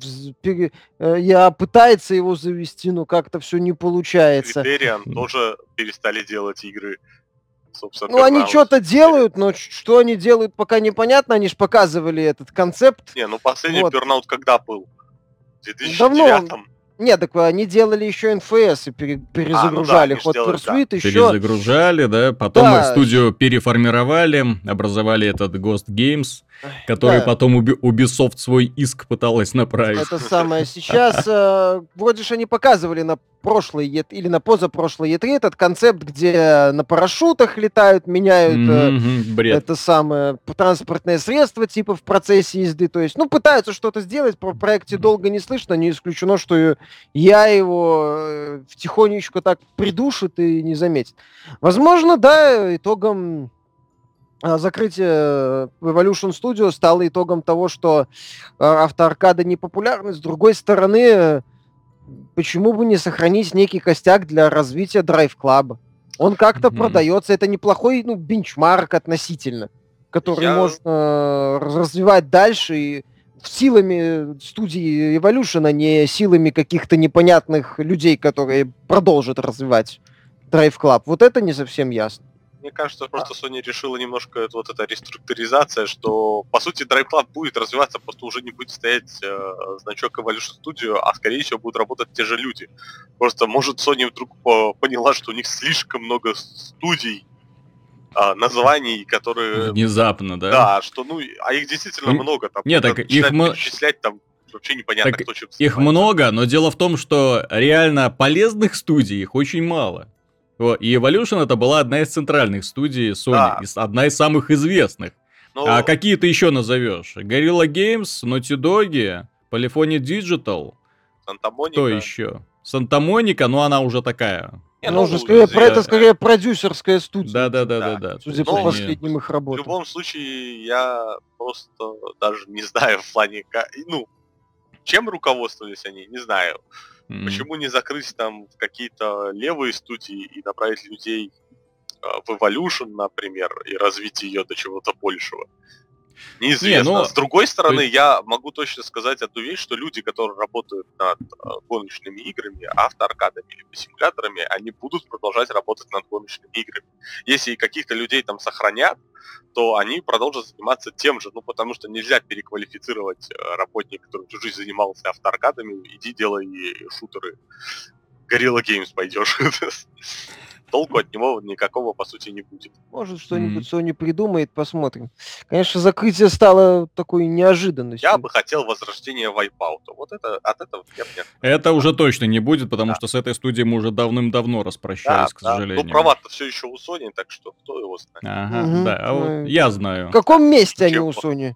э, я пытается его завести, но как-то все не получается. Criterion тоже перестали делать игры. Собственно, ну, они что-то делают, но что они делают, пока непонятно. Они же показывали этот концепт. Не, ну последний вот. Burnout когда был? В 2009 Давно. Нет, так они делали еще НФС и перезагружали а, ну да, Hot Pursuit да. еще. Перезагружали, да, потом да. студию переформировали, образовали этот Ghost Games, который да. потом Ubisoft свой иск пыталась направить. Это самое. Сейчас э, вроде же они показывали на прошлой или на позапрошлой E3 этот концепт, где на парашютах летают, меняют mm-hmm, э, это самое транспортное средство типа в процессе езды. То есть, ну, пытаются что-то сделать, про проекте долго не слышно, не исключено, что я его э, тихонечко так придушит и не заметит. Возможно, да, итогом закрытие Evolution Studio стало итогом того, что а, автоаркада не популярны. С другой стороны, почему бы не сохранить некий костяк для развития Drive Club? Он как-то mm-hmm. продается, это неплохой ну, бенчмарк относительно, который Я... можно э, развивать дальше и силами студии Evolution, а не силами каких-то непонятных людей, которые продолжат развивать Drive Club. Вот это не совсем ясно. Мне кажется, просто Sony решила немножко это, вот эта реструктуризация, что по сути Drive Club будет развиваться, просто уже не будет стоять э, значок Evolution Studio, а скорее всего будут работать те же люди. Просто может Sony вдруг поняла, что у них слишком много студий, а, названий, которые... Внезапно, да? Да, что, ну, а их действительно ну, много. Там, нет, так их... Перечислять там вообще непонятно, так кто чем Их много, но дело в том, что реально полезных студий их очень мало. И Evolution это была одна из центральных студий Sony, да. одна из самых известных. Но... А какие ты еще назовешь? Gorilla Games, Naughty Dog, Polyphony Digital. Санта-Моника. Кто еще? Санта-Моника, ну она уже такая. Не, ну, уже скорее, про это скорее продюсерская студия. Да, да, да, да, да. Судя по последним их работам. В любом случае, я просто даже не знаю в плане, ну, чем руководствовались они, не знаю. Mm-hmm. Почему не закрыть там какие-то левые студии и направить людей э, в Evolution, например, и развить ее до чего-то большего? Неизвестно. Не, ну, С другой стороны, есть... я могу точно сказать одну вещь, что люди, которые работают над э, гоночными играми, автоаркадами или симуляторами, они будут продолжать работать над гоночными играми. Если каких-то людей там сохранят, то они продолжат заниматься тем же, ну потому что нельзя переквалифицировать э, работника, который всю жизнь занимался автоаркадами, иди делай шутеры. Gorilla Games пойдешь. (laughs) толку от него никакого, по сути, не будет. Может, что-нибудь mm-hmm. Sony придумает, посмотрим. Конечно, закрытие стало такой неожиданностью. Я бы хотел возрождения Wipeout. Вот это, от этого я нет. Это уже точно не будет, потому да. что с этой студией мы уже давным-давно распрощались, да, к да. сожалению. Ну, права-то все еще у Sony, так что кто его знает. Ага, угу. да, а вот я знаю. В каком месте Чем они у Sony?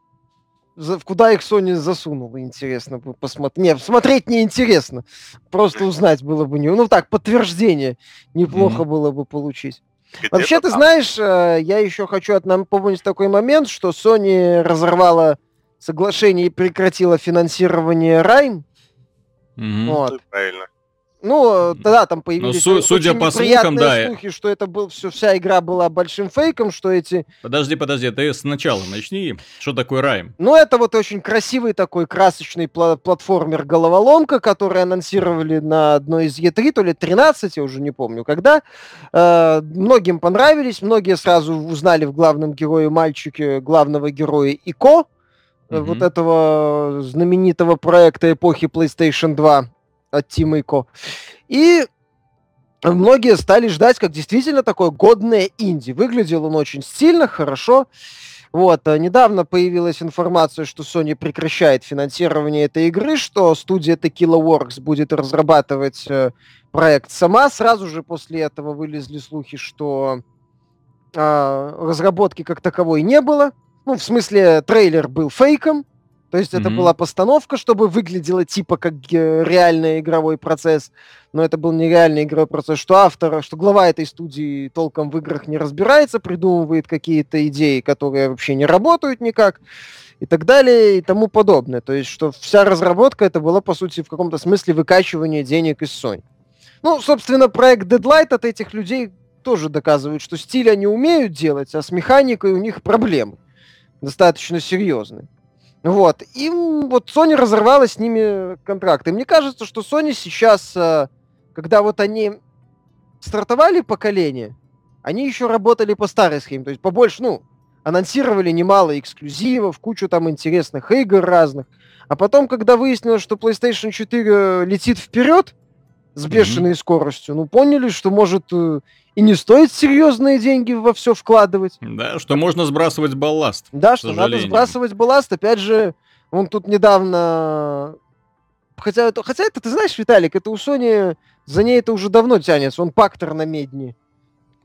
Куда их Sony засунула, интересно посмотреть. Не, смотреть не интересно. Просто узнать было бы не... Ну так, подтверждение неплохо mm-hmm. было бы получить. Вообще, ты знаешь, э, я еще хочу напомнить такой момент, что Sony разорвала соглашение и прекратила финансирование Райм. Mm-hmm. Вот. Правильно. Ну, тогда там появились ну, судя по слухам, да. слухи, что это был все, вся игра была большим фейком, что эти... Подожди, подожди, ты сначала начни. Что такое Райм? Ну, это вот очень красивый такой красочный пла- платформер-головоломка, который анонсировали на одной из E3, то ли 13, я уже не помню, когда. Э, многим понравились, многие сразу узнали в главном герое мальчике главного героя Ико, mm-hmm. вот этого знаменитого проекта эпохи PlayStation 2 от Тима. И многие стали ждать, как действительно такое годное инди. Выглядел он очень стильно, хорошо. Вот, а недавно появилась информация, что Sony прекращает финансирование этой игры, что студия Tequila Works будет разрабатывать э, проект сама. Сразу же после этого вылезли слухи, что э, разработки как таковой не было. Ну, в смысле, трейлер был фейком, то есть mm-hmm. это была постановка, чтобы выглядело типа как реальный игровой процесс, но это был нереальный игровой процесс, что автор, что глава этой студии толком в играх не разбирается, придумывает какие-то идеи, которые вообще не работают никак, и так далее, и тому подобное. То есть, что вся разработка это была, по сути, в каком-то смысле выкачивание денег из Sony. Ну, собственно, проект Deadlight от этих людей тоже доказывает, что стиль они умеют делать, а с механикой у них проблемы достаточно серьезные. Вот. И вот Sony разорвала с ними контракт. И мне кажется, что Sony сейчас, э, когда вот они стартовали поколение, они еще работали по старой схеме. То есть побольше, ну, анонсировали немало эксклюзивов, кучу там интересных игр разных. А потом, когда выяснилось, что PlayStation 4 летит вперед с бешеной mm-hmm. скоростью, ну, поняли, что может э, и не стоит серьезные деньги во все вкладывать. Да, что можно сбрасывать балласт. Да, что надо сбрасывать балласт. Опять же, он тут недавно... Хотя, хотя это, ты знаешь, Виталик, это у Sony за ней это уже давно тянется. Он пактор на медне.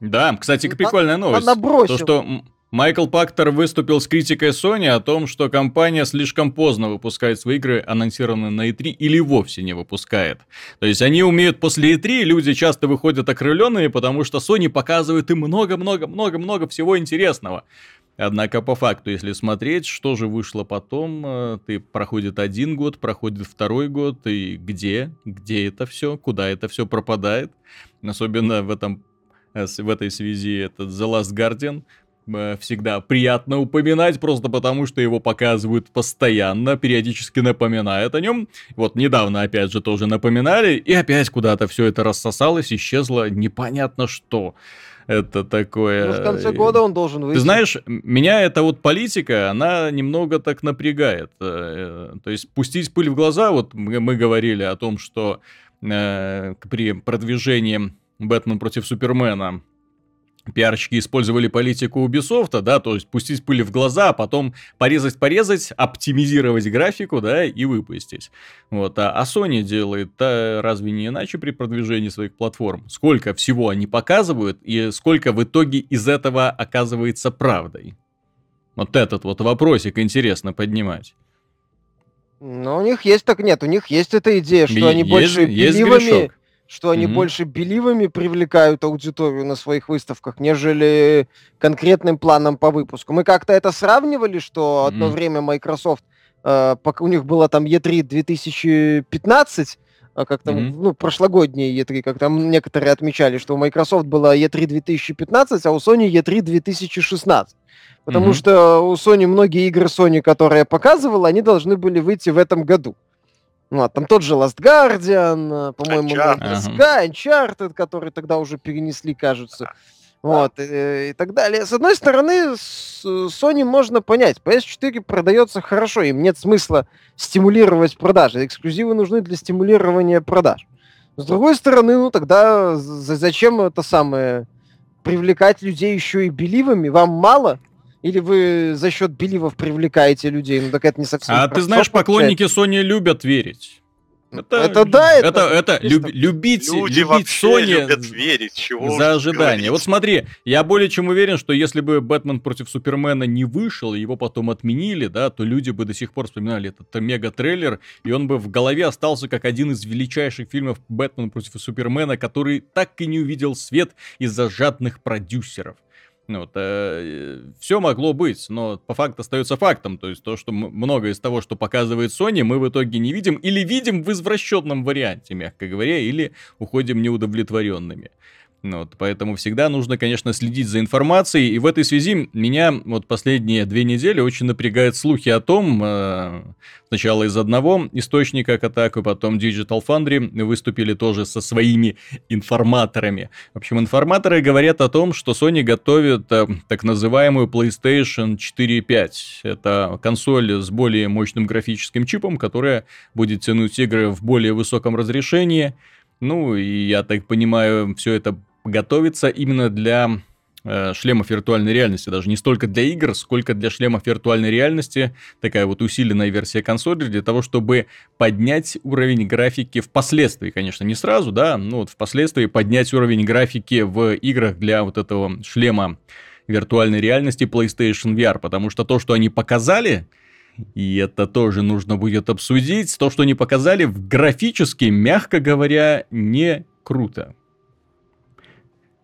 Да, кстати, прикольная новость. Она бросила. То, что Майкл Пактер выступил с критикой Sony о том, что компания слишком поздно выпускает свои игры, анонсированные на E3, или вовсе не выпускает. То есть они умеют после E3, люди часто выходят окрыленные, потому что Sony показывает им много-много-много-много всего интересного. Однако по факту, если смотреть, что же вышло потом, э, ты проходит один год, проходит второй год, и где, где это все, куда это все пропадает. Особенно в этом э, в этой связи этот The Last Guardian, всегда приятно упоминать, просто потому что его показывают постоянно, периодически напоминают о нем. Вот недавно опять же тоже напоминали, и опять куда-то все это рассосалось, исчезло непонятно что. Это такое... Ну, в конце года он должен выйти. Ты знаешь, меня эта вот политика, она немного так напрягает. Э, то есть пустить пыль в глаза, вот мы, говорили о том, что э, при продвижении Бэтмен против Супермена пиарщики использовали политику Ubisoft, да, то есть пустить пыль в глаза, а потом порезать-порезать, оптимизировать графику, да, и выпустить. Вот, а, а Sony делает а разве не иначе при продвижении своих платформ? Сколько всего они показывают и сколько в итоге из этого оказывается правдой? Вот этот вот вопросик интересно поднимать. Ну, у них есть так нет, у них есть эта идея, что есть, они больше есть беливами, что они mm-hmm. больше беливами привлекают аудиторию на своих выставках, нежели конкретным планом по выпуску. Мы как-то это сравнивали, что одно mm-hmm. время Microsoft, э, у них было там E3 2015, а как там, mm-hmm. ну, прошлогодние E3, как там некоторые отмечали, что у Microsoft было E3 2015, а у Sony E3 2016. Потому mm-hmm. что у Sony многие игры Sony, которые я показывал, они должны были выйти в этом году. Ну, а там тот же Last Guardian, э, по-моему, Uncharted. Sky, Uncharted, который тогда уже перенесли, кажется. Вот, и, э, и так далее. С одной стороны, с Sony можно понять. PS4 продается хорошо, им нет смысла стимулировать продажи. Эксклюзивы нужны для стимулирования продаж. С другой стороны, ну тогда зачем это самое привлекать людей еще и беливами? Вам мало? Или вы за счет беливов привлекаете людей? Ну так это не совсем. А ты знаешь, поклонники Sony любят верить. Это, это да, это, это, это люб, любить, Люди любить Sony любят верить, чего за ожидание. Вот смотри, я более чем уверен, что если бы Бэтмен против Супермена не вышел, его потом отменили, да, то люди бы до сих пор вспоминали этот мега-трейлер, и он бы в голове остался как один из величайших фильмов Бэтмен против Супермена, который так и не увидел свет из-за жадных продюсеров. Вот, э, все могло быть, но по факту остается фактом. То есть то, что многое из того, что показывает Sony, мы в итоге не видим или видим в извращенном варианте, мягко говоря, или уходим неудовлетворенными. Ну вот, поэтому всегда нужно, конечно, следить за информацией. И в этой связи меня вот последние две недели очень напрягают слухи о том, э, сначала из одного источника к атаку, потом Digital Foundry выступили тоже со своими информаторами. В общем, информаторы говорят о том, что Sony готовит э, так называемую PlayStation 4.5. Это консоль с более мощным графическим чипом, которая будет тянуть игры в более высоком разрешении. Ну, и я так понимаю, все это готовится именно для э, шлемов виртуальной реальности, даже не столько для игр, сколько для шлемов виртуальной реальности, такая вот усиленная версия консоли, для того, чтобы поднять уровень графики впоследствии, конечно, не сразу, да, но вот впоследствии поднять уровень графики в играх для вот этого шлема виртуальной реальности PlayStation VR, потому что то, что они показали, и это тоже нужно будет обсудить, то, что они показали, графически, мягко говоря, не круто.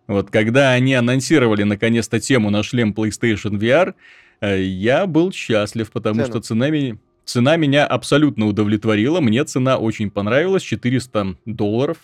Вот когда они анонсировали наконец-то тему на шлем PlayStation VR, э, я был счастлив, потому Цена. что цена, цена меня абсолютно удовлетворила. Мне цена очень понравилась, 400 долларов.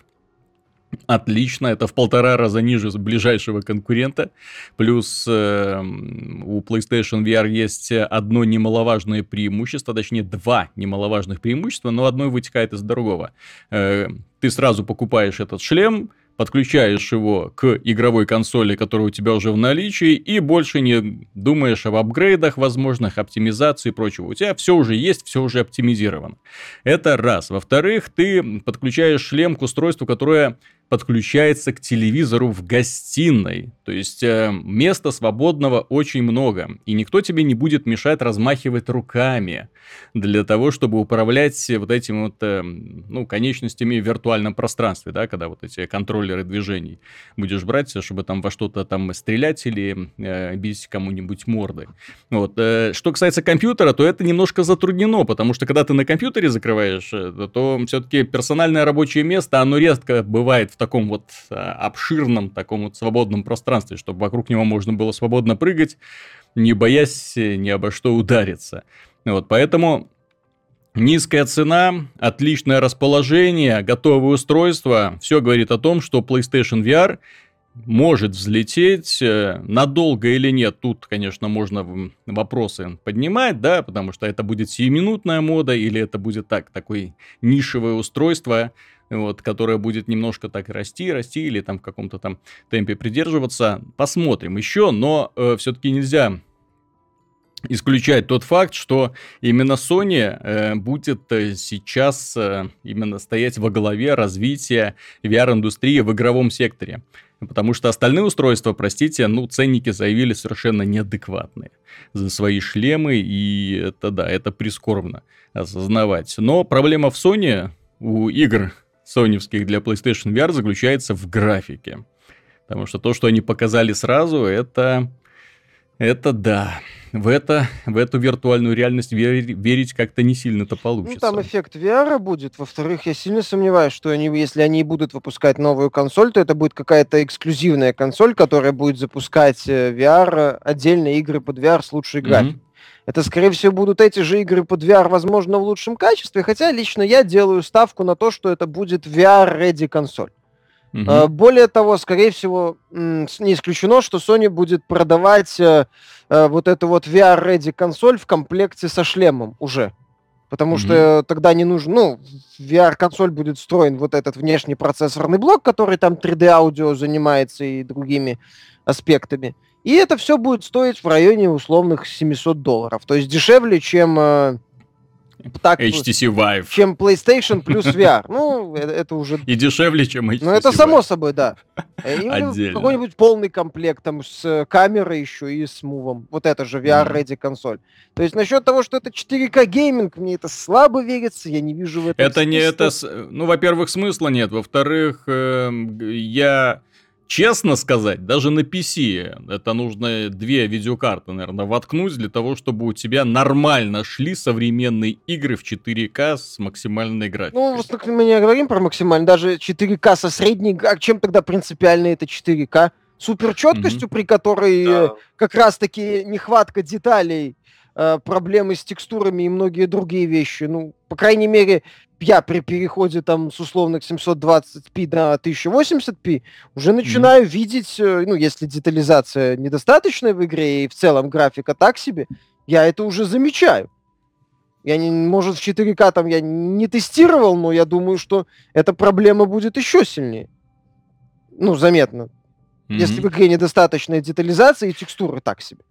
Отлично, это в полтора раза ниже ближайшего конкурента. Плюс э, у PlayStation VR есть одно немаловажное преимущество, точнее два немаловажных преимущества, но одно вытекает из другого. Э, ты сразу покупаешь этот шлем, подключаешь его к игровой консоли, которая у тебя уже в наличии, и больше не думаешь об апгрейдах возможных, оптимизации и прочего. У тебя все уже есть, все уже оптимизировано. Это раз. Во-вторых, ты подключаешь шлем к устройству, которое подключается к телевизору в гостиной. То есть э, места свободного очень много. И никто тебе не будет мешать размахивать руками для того, чтобы управлять вот этими вот, э, ну, конечностями в виртуальном пространстве, да, когда вот эти контроллеры движений будешь брать, чтобы там во что-то там стрелять или э, бить кому-нибудь морды. Вот. Э, что касается компьютера, то это немножко затруднено, потому что когда ты на компьютере закрываешь, э, то все-таки персональное рабочее место, оно редко бывает в таком вот а, обширном, таком вот свободном пространстве, чтобы вокруг него можно было свободно прыгать, не боясь ни обо что удариться. Вот, поэтому Низкая цена, отличное расположение, готовое устройство. Все говорит о том, что PlayStation VR может взлететь. Э, надолго или нет, тут, конечно, можно вопросы поднимать, да, потому что это будет сиюминутная мода или это будет так, такое нишевое устройство. Вот, которая будет немножко так расти, расти или там в каком-то там темпе придерживаться. Посмотрим еще, но э, все-таки нельзя исключать тот факт, что именно Sony э, будет э, сейчас э, именно стоять во главе развития VR-индустрии в игровом секторе. Потому что остальные устройства, простите, ну, ценники заявили совершенно неадекватные за свои шлемы, и это, да, это прискорбно осознавать. Но проблема в Sony, у игр соневских для PlayStation VR заключается в графике. Потому что то, что они показали сразу, это... Это да в это, в эту виртуальную реальность верить, верить как-то не сильно-то получится. Ну, там эффект VR будет. Во-вторых, я сильно сомневаюсь, что они, если они будут выпускать новую консоль, то это будет какая-то эксклюзивная консоль, которая будет запускать э, VR, отдельные игры под VR с лучшей графикой. Mm-hmm. Это, скорее всего, будут эти же игры под VR, возможно, в лучшем качестве, хотя лично я делаю ставку на то, что это будет VR-ready консоль. Угу. Более того, скорее всего, не исключено, что Sony будет продавать э, э, вот эту вот VR-ready консоль в комплекте со шлемом уже. Потому mm что тогда не нужно, ну, VR-консоль будет встроен вот этот внешний процессорный блок, который там 3D-аудио занимается и другими аспектами. И это все будет стоить в районе условных 700 долларов. То есть дешевле, чем так, HTC Vive. Чем PlayStation плюс VR. Ну, это, это уже... И дешевле, чем HTC Ну, это само собой, да. Отдельно. Какой-нибудь полный комплект там с камерой еще и с мувом. Вот это же VR-ready консоль. То есть насчет того, что это 4К гейминг, мне это слабо верится, я не вижу в этом Это смысла. не это... Ну, во-первых, смысла нет. Во-вторых, э, я Честно сказать, даже на PC это нужно две видеокарты, наверное, воткнуть для того, чтобы у тебя нормально шли современные игры в 4К с максимальной графикой. Ну, мы не говорим про максимально, даже 4К со средней, а чем тогда принципиально это 4К? Суперчеткостью, mm-hmm. при которой да. как раз-таки нехватка деталей Э, проблемы с текстурами и многие другие вещи. Ну, по крайней мере, я при переходе там с условных 720p до 1080p уже начинаю mm-hmm. видеть, э, ну, если детализация недостаточная в игре и в целом графика так себе, я это уже замечаю. Я не, может, в 4К там я не тестировал, но я думаю, что эта проблема будет еще сильнее. Ну, заметно. Mm-hmm. Если в игре недостаточная детализация и текстуры так себе.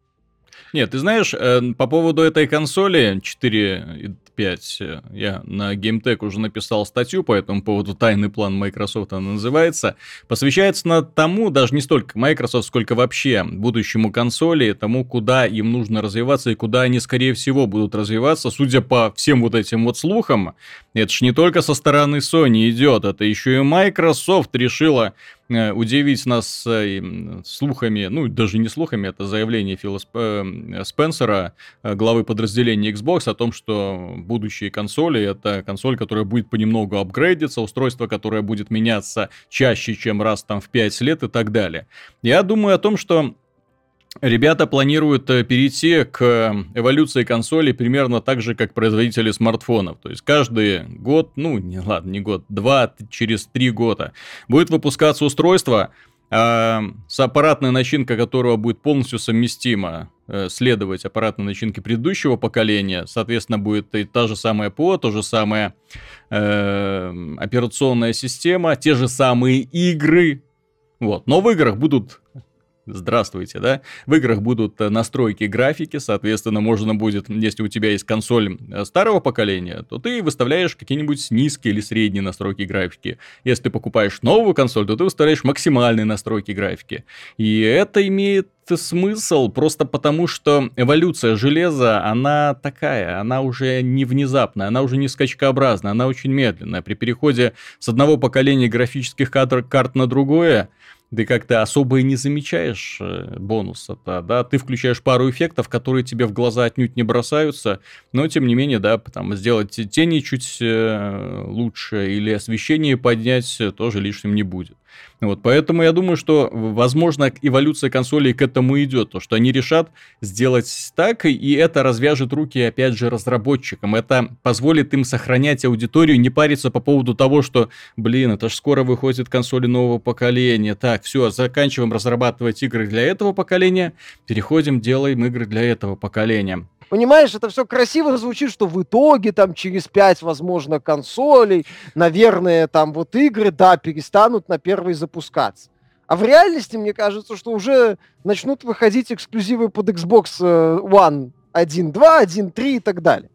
Нет, ты знаешь, э, по поводу этой консоли 4 5 э, я на GameTech уже написал статью по этому поводу, тайный план Microsoft она называется, посвящается на тому, даже не столько Microsoft, сколько вообще будущему консоли, тому, куда им нужно развиваться и куда они, скорее всего, будут развиваться, судя по всем вот этим вот слухам, это ж не только со стороны Sony идет, это еще и Microsoft решила удивить нас э, слухами, ну, даже не слухами, это заявление Фила Спенсера, главы подразделения Xbox, о том, что будущие консоли. Это консоль, которая будет понемногу апгрейдиться, устройство, которое будет меняться чаще, чем раз там в 5 лет и так далее. Я думаю о том, что Ребята планируют э, перейти к эволюции консолей примерно так же, как производители смартфонов. То есть каждый год, ну, не ладно, не год, два, через три года будет выпускаться устройство, э, с аппаратной начинкой которого будет полностью совместима Э, следовать аппаратной начинке предыдущего поколения. Соответственно, будет и та же самая ПО, то же самое э, операционная система, те же самые игры. Вот. Но в играх будут Здравствуйте, да? В играх будут э, настройки графики, соответственно, можно будет, если у тебя есть консоль э, старого поколения, то ты выставляешь какие-нибудь низкие или средние настройки графики. Если ты покупаешь новую консоль, то ты выставляешь максимальные настройки графики. И это имеет смысл просто потому, что эволюция железа, она такая, она уже не внезапная, она уже не скачкообразная, она очень медленная. При переходе с одного поколения графических карт, карт на другое, ты как-то особо и не замечаешь э, бонуса-то, да, ты включаешь пару эффектов, которые тебе в глаза отнюдь не бросаются, но тем не менее, да, там сделать тени чуть э, лучше или освещение поднять тоже лишним не будет. Вот, поэтому я думаю, что, возможно, эволюция консолей к этому идет, то, что они решат сделать так, и это развяжет руки, опять же, разработчикам. Это позволит им сохранять аудиторию, не париться по поводу того, что, блин, это ж скоро выходит консоли нового поколения, так, все, заканчиваем разрабатывать игры для этого поколения, переходим, делаем игры для этого поколения. Понимаешь, это все красиво звучит, что в итоге там через 5, возможно, консолей, наверное, там вот игры, да, перестанут на первой запускаться. А в реальности, мне кажется, что уже начнут выходить эксклюзивы под Xbox э, One 1.2, 1.3 и так далее.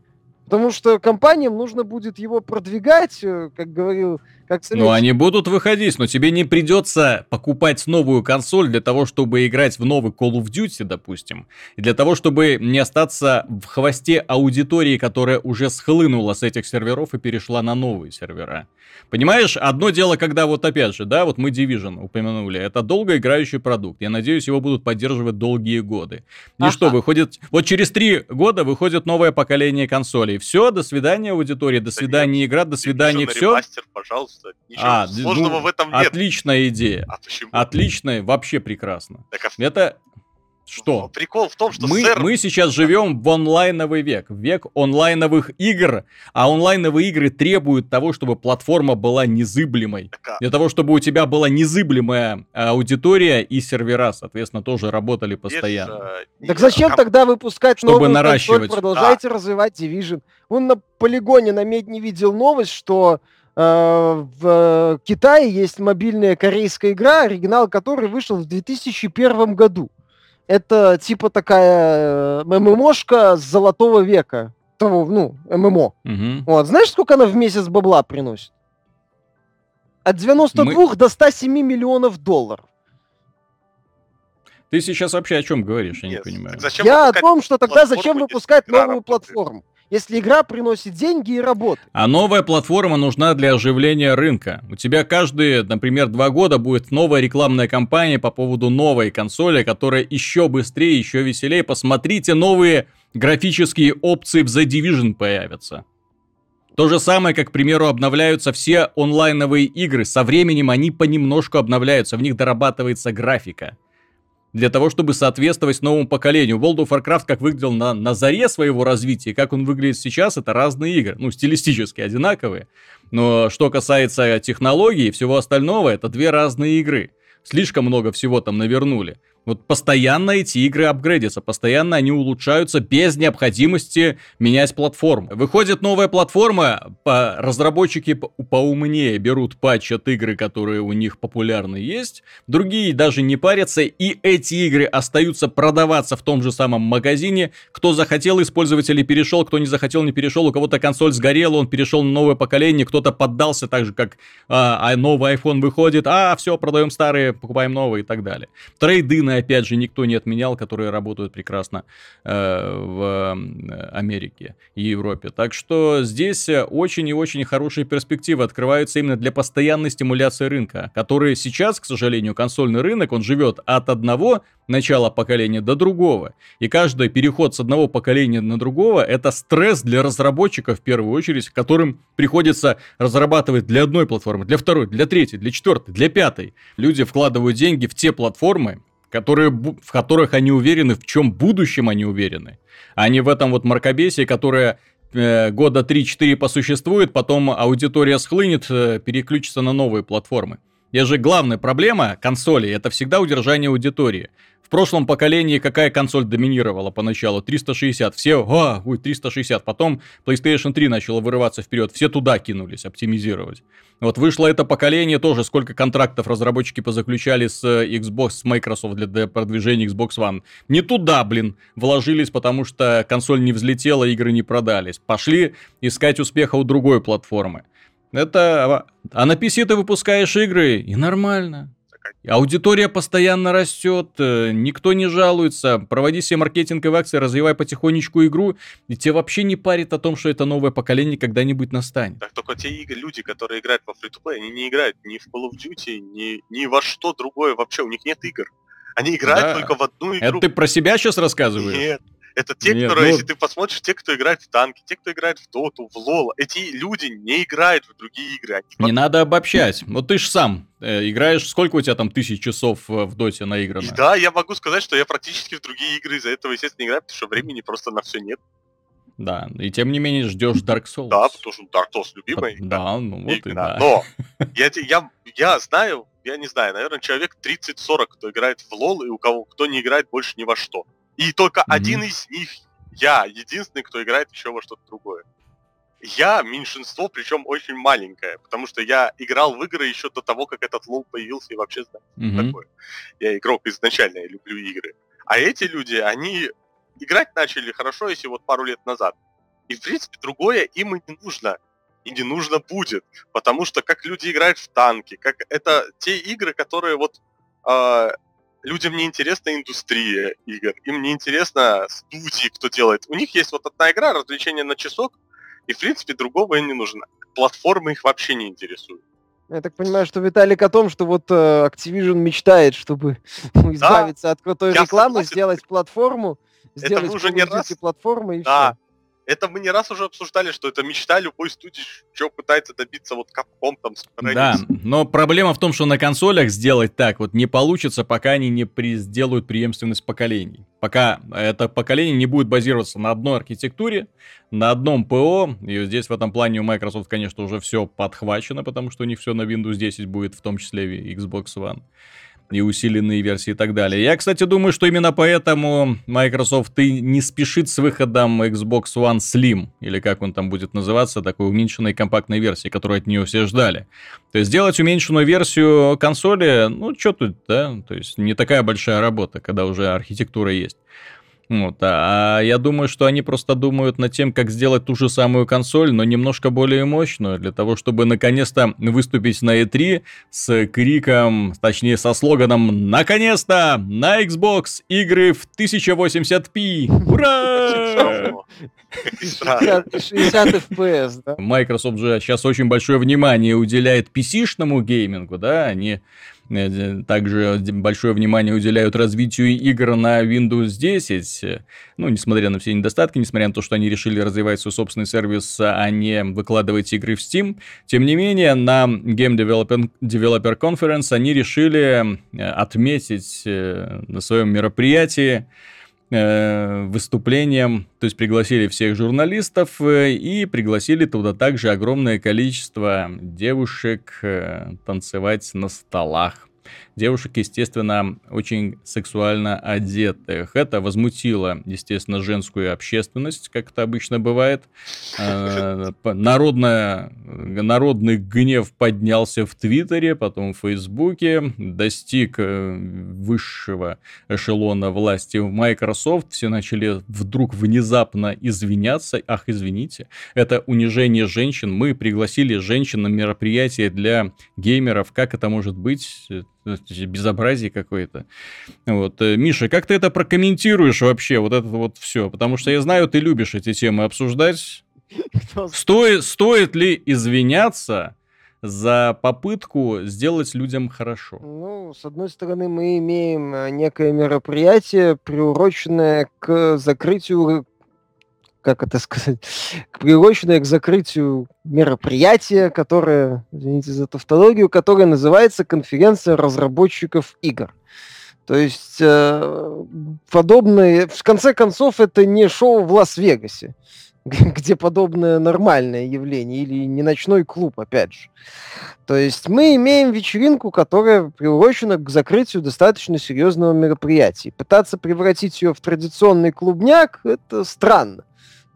Потому что компаниям нужно будет его продвигать, э, как говорил как ну, они будут выходить, но тебе не придется покупать новую консоль для того, чтобы играть в новый Call of Duty, допустим. И для того, чтобы не остаться в хвосте аудитории, которая уже схлынула с этих серверов и перешла на новые сервера. Понимаешь, одно дело, когда вот опять же, да, вот мы Division упомянули, это долгоиграющий продукт. Я надеюсь, его будут поддерживать долгие годы. И ага. что, выходит, вот через три года выходит новое поколение консолей. Все, до свидания, аудитория, до свидания, игра, до свидания, все. Ремастер, пожалуйста просто. Ничего а, сложного ну, в этом нет. Отличная идея. А почему? Отличная, вообще прекрасно. Так, а... Это что? Ну, прикол в том, что мы, сэр... мы сейчас живем в онлайновый век, век онлайновых игр, а онлайновые игры требуют того, чтобы платформа была незыблемой. А... Для того, чтобы у тебя была незыблемая аудитория и сервера, соответственно, тоже работали постоянно. Без, так зачем а... тогда выпускать чтобы новую наращивать? консоль? Продолжайте да. развивать Division. Он на полигоне на медне видел новость, что в Китае есть мобильная корейская игра, оригинал которой вышел в 2001 году. Это типа такая э, ММОшка с золотого века. Того, ну, ММО. Угу. Вот. Знаешь, сколько она в месяц бабла приносит? От 92 Мы... до 107 миллионов долларов. Ты сейчас вообще о чем говоришь, я Нет. не понимаю. Зачем Я о том, что тогда зачем выпускать новую платформу? Если игра приносит деньги и работу. А новая платформа нужна для оживления рынка. У тебя каждые, например, два года будет новая рекламная кампания по поводу новой консоли, которая еще быстрее, еще веселее. Посмотрите, новые графические опции в The Division появятся. То же самое, как, к примеру, обновляются все онлайновые игры. Со временем они понемножку обновляются, в них дорабатывается графика для того, чтобы соответствовать новому поколению. World of Warcraft как выглядел на, на заре своего развития, как он выглядит сейчас, это разные игры. Ну, стилистически одинаковые. Но что касается технологий и всего остального, это две разные игры. Слишком много всего там навернули. Вот постоянно эти игры апгрейдятся, постоянно они улучшаются без необходимости менять платформу. Выходит новая платформа, по, разработчики поумнее берут патч от игры, которые у них популярны есть, другие даже не парятся, и эти игры остаются продаваться в том же самом магазине. Кто захотел использовать или перешел, кто не захотел, не перешел, у кого-то консоль сгорела, он перешел на новое поколение, кто-то поддался так же, как а, а новый iPhone выходит, а все, продаем старые, покупаем новые и так далее. Трейды на опять же, никто не отменял, которые работают прекрасно э, в Америке и Европе. Так что здесь очень и очень хорошие перспективы открываются именно для постоянной стимуляции рынка, который сейчас, к сожалению, консольный рынок, он живет от одного начала поколения до другого. И каждый переход с одного поколения на другого это стресс для разработчиков в первую очередь, которым приходится разрабатывать для одной платформы, для второй, для третьей, для четвертой, для пятой. Люди вкладывают деньги в те платформы, которые, в которых они уверены, в чем будущем они уверены. А не в этом вот мракобесии, которое э, года 3-4 посуществует, потом аудитория схлынет, э, переключится на новые платформы. Я же главная проблема консоли это всегда удержание аудитории. В прошлом поколении какая консоль доминировала поначалу? 360. Все, а, ой, 360. Потом PlayStation 3 начала вырываться вперед. Все туда кинулись оптимизировать. Вот вышло это поколение тоже, сколько контрактов разработчики позаключали с э, Xbox, с Microsoft для продвижения Xbox One. Не туда, блин, вложились, потому что консоль не взлетела, игры не продались. Пошли искать успеха у другой платформы. Это... А на PC ты выпускаешь игры, и нормально. Аудитория постоянно растет, э, никто не жалуется. Проводи себе маркетинговые акции, развивай потихонечку игру, и тебе вообще не парит о том, что это новое поколение когда-нибудь настанет. Так только те игры, люди, которые играют во фри они не играют ни в Call of Duty, ни, ни во что другое вообще, у них нет игр. Они играют да. только в одну игру. Это ты про себя сейчас рассказываешь? Нет. Это те, Нет, которые, ну... если ты посмотришь, те, кто играет в танки, те, кто играет в доту, в лол, эти люди не играют в другие игры. Они не надо обобщать. Вот ты ж сам э, играешь, сколько у тебя там тысяч часов э, в доте наиграно? И да, я могу сказать, что я практически в другие игры из-за этого, естественно, играю, потому что времени просто на все нет. Да, и тем не менее ждешь Dark Souls. Да, потому что Dark Souls любимая игра. Да, ну вот и да. Но (laughs) я, я, я знаю, я не знаю, наверное, человек 30-40, кто играет в лол, и у кого кто не играет больше ни во что. И только mm-hmm. один из них я единственный, кто играет еще во что-то другое. Я меньшинство, причем очень маленькое, потому что я играл в игры еще до того, как этот лол появился и вообще знаю, mm-hmm. такое. Я игрок изначально, я люблю игры. А эти люди, они играть начали хорошо, если вот пару лет назад. И, в принципе, другое им и не нужно. И не нужно будет. Потому что как люди играют в танки, как это те игры, которые вот э, людям не интересна индустрия игр, им не интересно студии, кто делает. У них есть вот одна игра, развлечение на часок, и, в принципе, другого им не нужно. Платформы их вообще не интересуют. Я так понимаю, что Виталик о том, что вот э, Activision мечтает, чтобы (laughs) ну, избавиться да, от крутой рекламы, согласен. сделать платформу, сделать Это уже не раз... платформы и да. все это мы не раз уже обсуждали, что это мечта любой студии, что пытается добиться вот Capcom там с Да, но проблема в том, что на консолях сделать так вот не получится, пока они не при... сделают преемственность поколений. Пока это поколение не будет базироваться на одной архитектуре, на одном ПО, и здесь в этом плане у Microsoft, конечно, уже все подхвачено, потому что у них все на Windows 10 будет, в том числе и Xbox One и усиленные версии и так далее. Я, кстати, думаю, что именно поэтому Microsoft и не спешит с выходом Xbox One Slim, или как он там будет называться, такой уменьшенной компактной версии, которую от нее все ждали. То есть сделать уменьшенную версию консоли, ну, что тут, да, то есть не такая большая работа, когда уже архитектура есть. Вот, а я думаю, что они просто думают над тем, как сделать ту же самую консоль, но немножко более мощную, для того, чтобы наконец-то выступить на E3 с криком, точнее со слоганом «Наконец-то! На Xbox игры в 1080p! Ура!» 60 FPS, да? Microsoft же сейчас очень большое внимание уделяет PC-шному геймингу, да, они Э, также большое внимание уделяют развитию игр на Windows 10. Ну, несмотря на все недостатки, несмотря на то, что они решили развивать свой собственный сервис, а не выкладывать игры в Steam. Тем не менее, на Game Developer, Conference они решили э, отметить э, на своем мероприятии выступлением, то есть пригласили всех журналистов и пригласили туда также огромное количество девушек танцевать на столах девушек, естественно, очень сексуально одетых. Это возмутило, естественно, женскую общественность, как это обычно бывает. Э, народная, народный гнев поднялся в Твиттере, потом в Фейсбуке, достиг э, высшего эшелона власти в Microsoft. Все начали вдруг внезапно извиняться. Ах, извините, это унижение женщин. Мы пригласили женщин на мероприятие для геймеров. Как это может быть? Безобразие какое-то. Вот. Э, Миша, как ты это прокомментируешь вообще, вот это вот все? Потому что я знаю, ты любишь эти темы обсуждать. Стоит, стоит ли извиняться за попытку сделать людям хорошо? Ну, с одной стороны, мы имеем э, некое мероприятие, приуроченное к закрытию как это (laughs) сказать, приуроченное к закрытию мероприятия, которое, извините за тавтологию, которое называется «Конференция разработчиков игр». То есть э, подобное, в конце концов, это не шоу в Лас-Вегасе, (laughs) где подобное нормальное явление, или не ночной клуб, опять же. То есть мы имеем вечеринку, которая приурочена к закрытию достаточно серьезного мероприятия. Пытаться превратить ее в традиционный клубняк – это странно.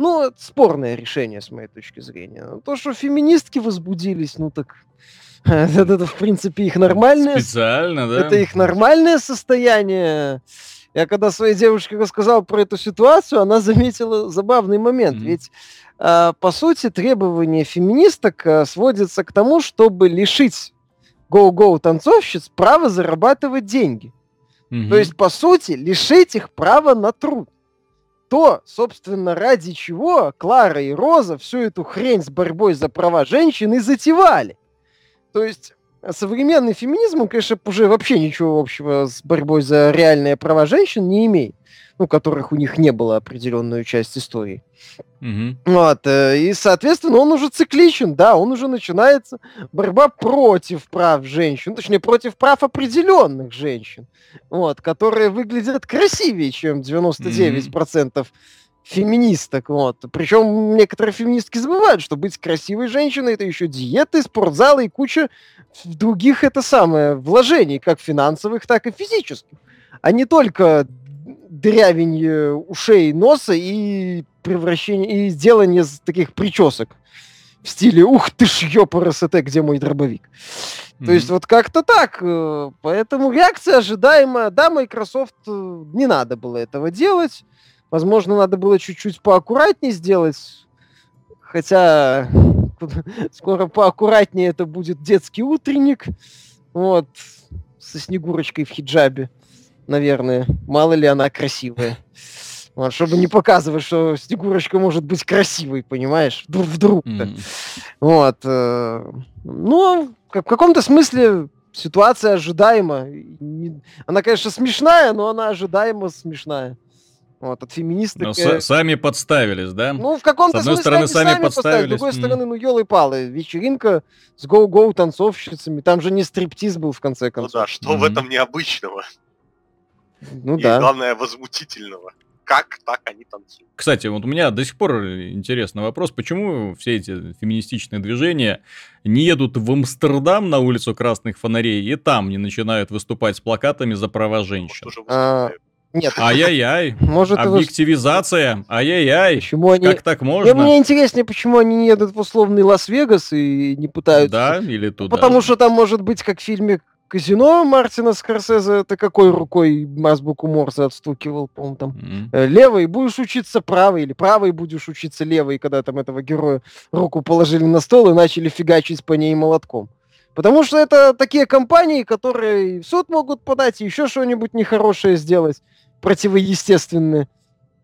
Ну, спорное решение, с моей точки зрения. То, что феминистки возбудились, ну так... (laughs) Это, это, в принципе, их нормальное... Специально, да? Это их нормальное состояние. Я когда своей девушке рассказал про эту ситуацию, она заметила забавный момент. Mm-hmm. Ведь, э, по сути, требования феминисток э, сводятся к тому, чтобы лишить гоу-гоу танцовщиц права зарабатывать деньги. Mm-hmm. То есть, по сути, лишить их права на труд то, собственно, ради чего Клара и Роза всю эту хрень с борьбой за права женщин и затевали. То есть современный феминизм, он, конечно, уже вообще ничего общего с борьбой за реальные права женщин не имеет ну, которых у них не было определенную часть истории. Угу. Вот, э, и, соответственно, он уже цикличен, да, он уже начинается борьба против прав женщин, точнее, против прав определенных женщин, вот, которые выглядят красивее, чем 99% угу. феминисток, вот. Причем некоторые феминистки забывают, что быть красивой женщиной это еще диеты, спортзалы и куча других это самое вложений, как финансовых, так и физических, а не только дырявень ушей, носа и превращение, и сделание таких причесок в стиле «Ух ты ж, ёпарасете, где мой дробовик?» Mm-hmm. То есть вот как-то так. Э, поэтому реакция ожидаемая. Да, Microsoft э, не надо было этого делать. Возможно, надо было чуть-чуть поаккуратнее сделать. Хотя (laughs) скоро поаккуратнее это будет детский утренник. Вот. Со Снегурочкой в хиджабе. Наверное. Мало ли она красивая. Вот, чтобы не показывать, что Снегурочка может быть красивой, понимаешь? Вдруг. вдруг mm-hmm. Вот. Э, ну, в каком-то смысле ситуация ожидаема. Она, конечно, смешная, но она ожидаемо смешная. Вот, от феминисток... Но с- сами подставились, да? Ну, в каком-то с одной смысле стороны, сами, сами подставились. С другой mm. стороны, ну, елы-палы, вечеринка с гоу-гоу танцовщицами. Там же не стриптиз был, в конце концов. Ну да, что mm-hmm. в этом необычного? Ну И да. главное, возмутительного как так они танцуют. Кстати, вот у меня до сих пор интересный вопрос, почему все эти феминистичные движения не едут в Амстердам на улицу красных фонарей и там не начинают выступать с плакатами за права женщин? А, нет. Ай-яй-яй. (laughs) Может, Объективизация. Ай-яй-яй. Почему они... Как так можно? Мне интереснее, почему они не едут в условный Лас-Вегас и не пытаются... Да, или туда. Потому что там может быть, как в фильме казино Мартина Скорсезе, это какой рукой азбуку Морзе отстукивал, по там, mm-hmm. левой будешь учиться правой, или правой будешь учиться левой, когда там этого героя руку положили на стол и начали фигачить по ней молотком. Потому что это такие компании, которые в суд могут подать и еще что-нибудь нехорошее сделать, противоестественное.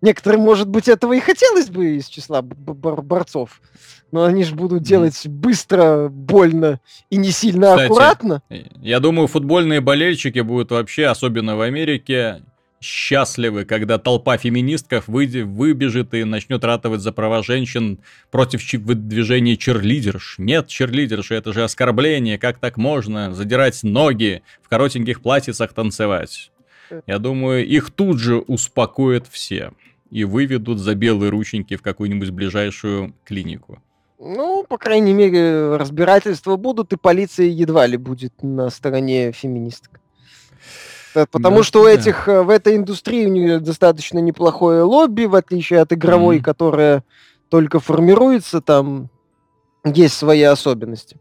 Некоторым, может быть, этого и хотелось бы из числа борцов, но они же будут делать быстро, больно и не сильно Кстати, аккуратно. Я думаю, футбольные болельщики будут вообще, особенно в Америке, счастливы, когда толпа феминистков выйдет, выбежит и начнет ратовать за права женщин против движения черлидерш. Нет, черлидерши, это же оскорбление, как так можно задирать ноги, в коротеньких платьицах танцевать. Э. Я думаю, их тут же успокоят все и выведут за белые рученьки в какую-нибудь ближайшую клинику. Ну, по крайней мере, разбирательства будут, и полиция едва ли будет на стороне феминисток. Потому да, что у этих да. Э, в этой индустрии у них достаточно неплохое лобби, в отличие от игровой, mm-hmm. которая только формируется, там есть свои особенности.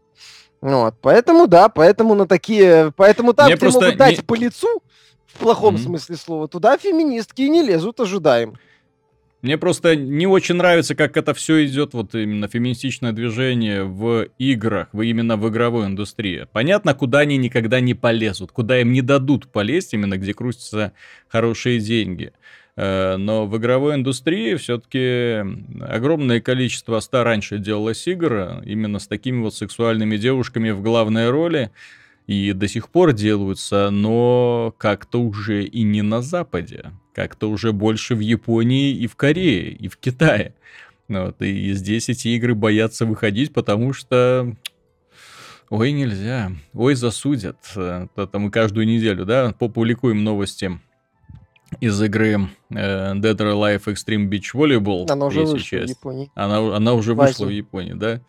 Вот, поэтому да, поэтому на такие, поэтому там, Мне где могут дать не... по лицу, в плохом mm-hmm. смысле слова, туда феминистки не лезут, ожидаем. Мне просто не очень нравится, как это все идет, вот именно феминистичное движение в играх, в, именно в игровой индустрии. Понятно, куда они никогда не полезут, куда им не дадут полезть, именно где крутятся хорошие деньги. Э, но в игровой индустрии все-таки огромное количество ста раньше делалось игр именно с такими вот сексуальными девушками в главной роли и до сих пор делаются, но как-то уже и не на Западе, как-то уже больше в Японии и в Корее, и в Китае. Вот, и здесь эти игры боятся выходить, потому что Ой, нельзя. Ой, засудят. Это мы каждую неделю, да, попубликуем новости из игры э, Dead or Alive Extreme Beach Volleyball. Она уже вышла часть. в Японии. Она, она уже в вышла в Японии, да.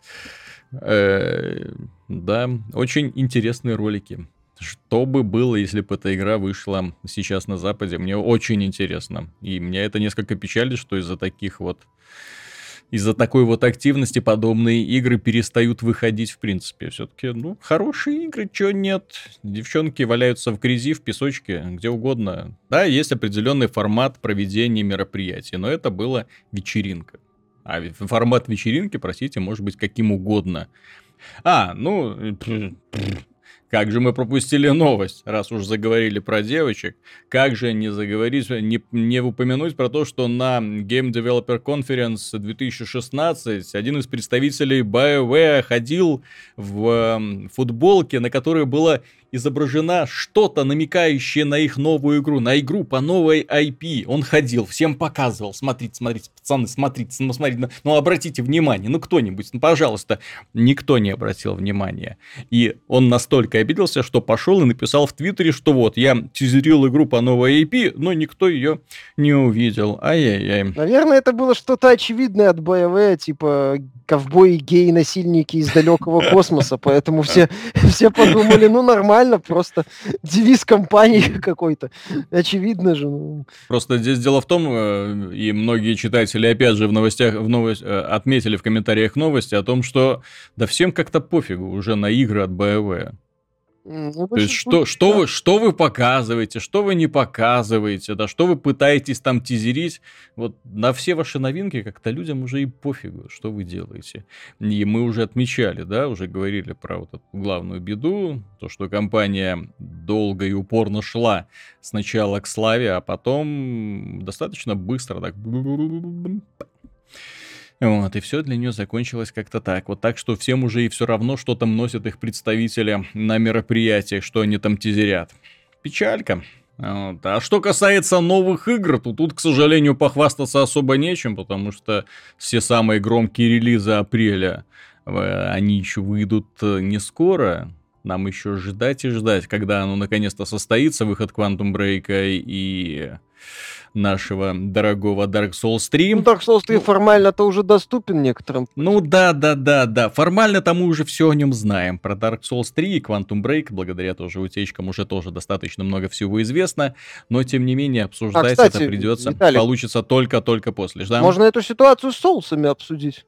Э, да, очень интересные ролики. Что бы было, если бы эта игра вышла сейчас на Западе? Мне очень интересно. И меня это несколько печалит, что из-за таких вот из-за такой вот активности подобные игры перестают выходить в принципе. Все-таки, ну, хорошие игры, чё нет. Девчонки валяются в грязи, в песочке, где угодно. Да, есть определенный формат проведения мероприятий, но это была вечеринка. А формат вечеринки, простите, может быть каким угодно. А, ну, как же мы пропустили новость, раз уж заговорили про девочек. Как же не заговорить, не, не упомянуть про то, что на Game Developer Conference 2016 один из представителей BioWare ходил в футболке, на которой было изображена что-то, намекающее на их новую игру, на игру по новой IP. Он ходил, всем показывал, смотрите, смотрите, пацаны, смотрите, ну смотрите, ну обратите внимание, ну кто-нибудь, ну пожалуйста. Никто не обратил внимания. И он настолько обиделся, что пошел и написал в Твиттере, что вот, я тизерил игру по новой IP, но никто ее не увидел. Ай-яй-яй. Наверное, это было что-то очевидное от BioWare, типа ковбои, геи, насильники из далекого космоса, поэтому все, (laughs) все подумали, ну нормально, нормально, просто (laughs) девиз компании (laughs) какой-то. Очевидно же. Ну. Просто здесь дело в том, э, и многие читатели опять же в новостях в новость, э, отметили в комментариях новости о том, что да всем как-то пофигу уже на игры от BioWare. Ну, То есть, что, что, вы, что вы показываете, что вы не показываете, да, что вы пытаетесь там тизерить, вот на все ваши новинки как-то людям уже и пофигу, что вы делаете. И мы уже отмечали, да, уже говорили про вот эту главную беду, то, что компания долго и упорно шла сначала к славе, а потом достаточно быстро так вот, и все для нее закончилось как-то так. Вот так, что всем уже и все равно, что там носят их представители на мероприятиях, что они там тизерят. Печалька. Вот. А что касается новых игр, то тут, к сожалению, похвастаться особо нечем, потому что все самые громкие релизы апреля, э, они еще выйдут э, не скоро. Нам еще ждать и ждать, когда оно наконец-то состоится, выход Quantum Break и нашего дорогого Dark Souls 3. Ну, Dark Souls 3 ну, формально-то уже доступен некоторым. Ну да, да, да, да. Формально-то мы уже все о нем знаем. Про Dark Souls 3 и Quantum Break, благодаря тоже утечкам, уже тоже достаточно много всего известно. Но, тем не менее, обсуждать а, кстати, это придется. Виталий, получится только-только после. Ждем. Можно эту ситуацию с соусами обсудить.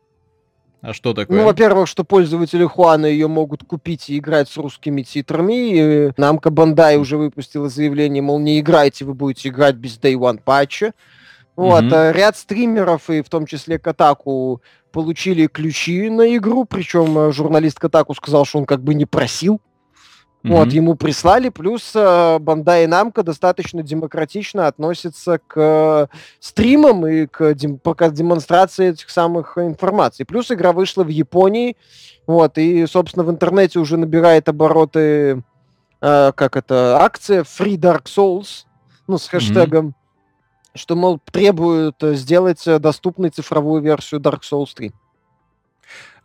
А что такое? Ну, во-первых, что пользователи Хуана ее могут купить и играть с русскими титрами. И Намка Бандай уже выпустила заявление, мол, не играйте, вы будете играть без Day One патча. Вот, mm-hmm. ряд стримеров, и в том числе Катаку, получили ключи на игру, причем э, журналист Катаку сказал, что он как бы не просил. Mm-hmm. Вот, ему прислали, плюс э, Бандай Намка достаточно демократично относится к э, стримам и к дем- пока демонстрации этих самых информаций. Плюс игра вышла в Японии, вот, и, собственно, в интернете уже набирает обороты, э, как это, акция Free Dark Souls, ну, с хэштегом, mm-hmm. что, мол, требуют сделать доступной цифровую версию Dark Souls 3.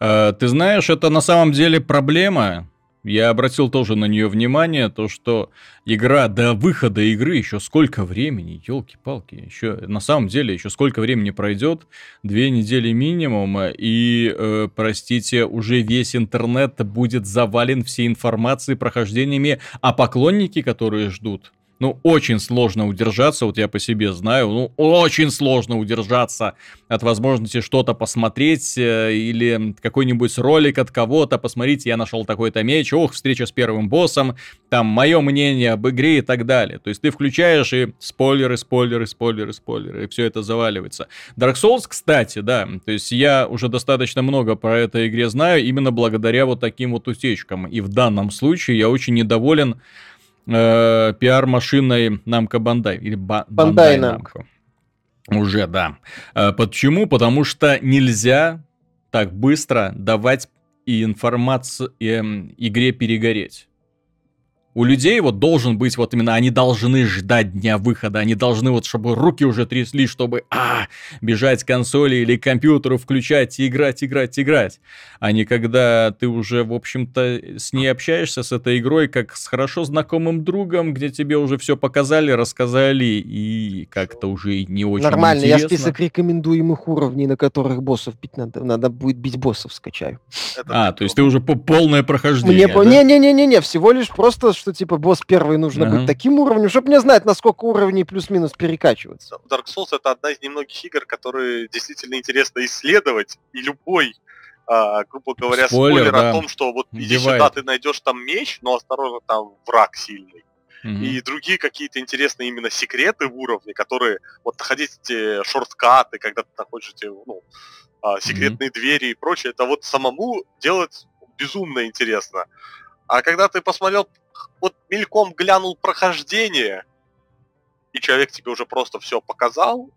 Uh, ты знаешь, это на самом деле проблема, я обратил тоже на нее внимание, то что игра до выхода игры еще сколько времени, елки-палки, еще на самом деле еще сколько времени пройдет, две недели минимум, и, э, простите, уже весь интернет будет завален всей информацией, прохождениями, а поклонники, которые ждут, ну, очень сложно удержаться, вот я по себе знаю, ну, очень сложно удержаться от возможности что-то посмотреть э, или какой-нибудь ролик от кого-то, посмотрите, я нашел такой-то меч, ох, встреча с первым боссом, там, мое мнение об игре и так далее. То есть ты включаешь и спойлеры, спойлеры, спойлеры, спойлеры, и все это заваливается. Dark Souls, кстати, да, то есть я уже достаточно много про этой игре знаю именно благодаря вот таким вот утечкам, и в данном случае я очень недоволен э, пиар-машиной Намка Бандай. Или ба- Бандай Намка. Уже, да. Э, почему? Потому что нельзя так быстро давать и информацию э, игре перегореть у людей вот должен быть вот именно, они должны ждать дня выхода, они должны вот, чтобы руки уже трясли, чтобы, а, бежать к консоли или к компьютеру, включать и играть, играть, играть. А не когда ты уже, в общем-то, с ней общаешься, с этой игрой, как с хорошо знакомым другом, где тебе уже все показали, рассказали, и как-то уже не очень Нормально, интересно. я список рекомендуемых уровней, на которых боссов бить надо, надо будет бить боссов, скачаю. А, то есть ты уже по полное прохождение, Мне, да? Не-не-не, всего лишь просто, что типа босс первый нужно ага. быть таким уровнем, чтобы не знать, насколько уровней плюс-минус перекачиваться. Dark Souls это одна из немногих игр, которые действительно интересно исследовать, и любой а, грубо говоря, спойлер, спойлер да. о том, что вот иди сюда, ты найдешь там меч, но осторожно, там враг сильный. Mm-hmm. И другие какие-то интересные именно секреты в уровне, которые вот находить эти шорткаты, когда ты находишь эти ну, а, секретные mm-hmm. двери и прочее, это вот самому делать безумно интересно. А когда ты посмотрел вот мельком глянул прохождение, и человек тебе уже просто все показал,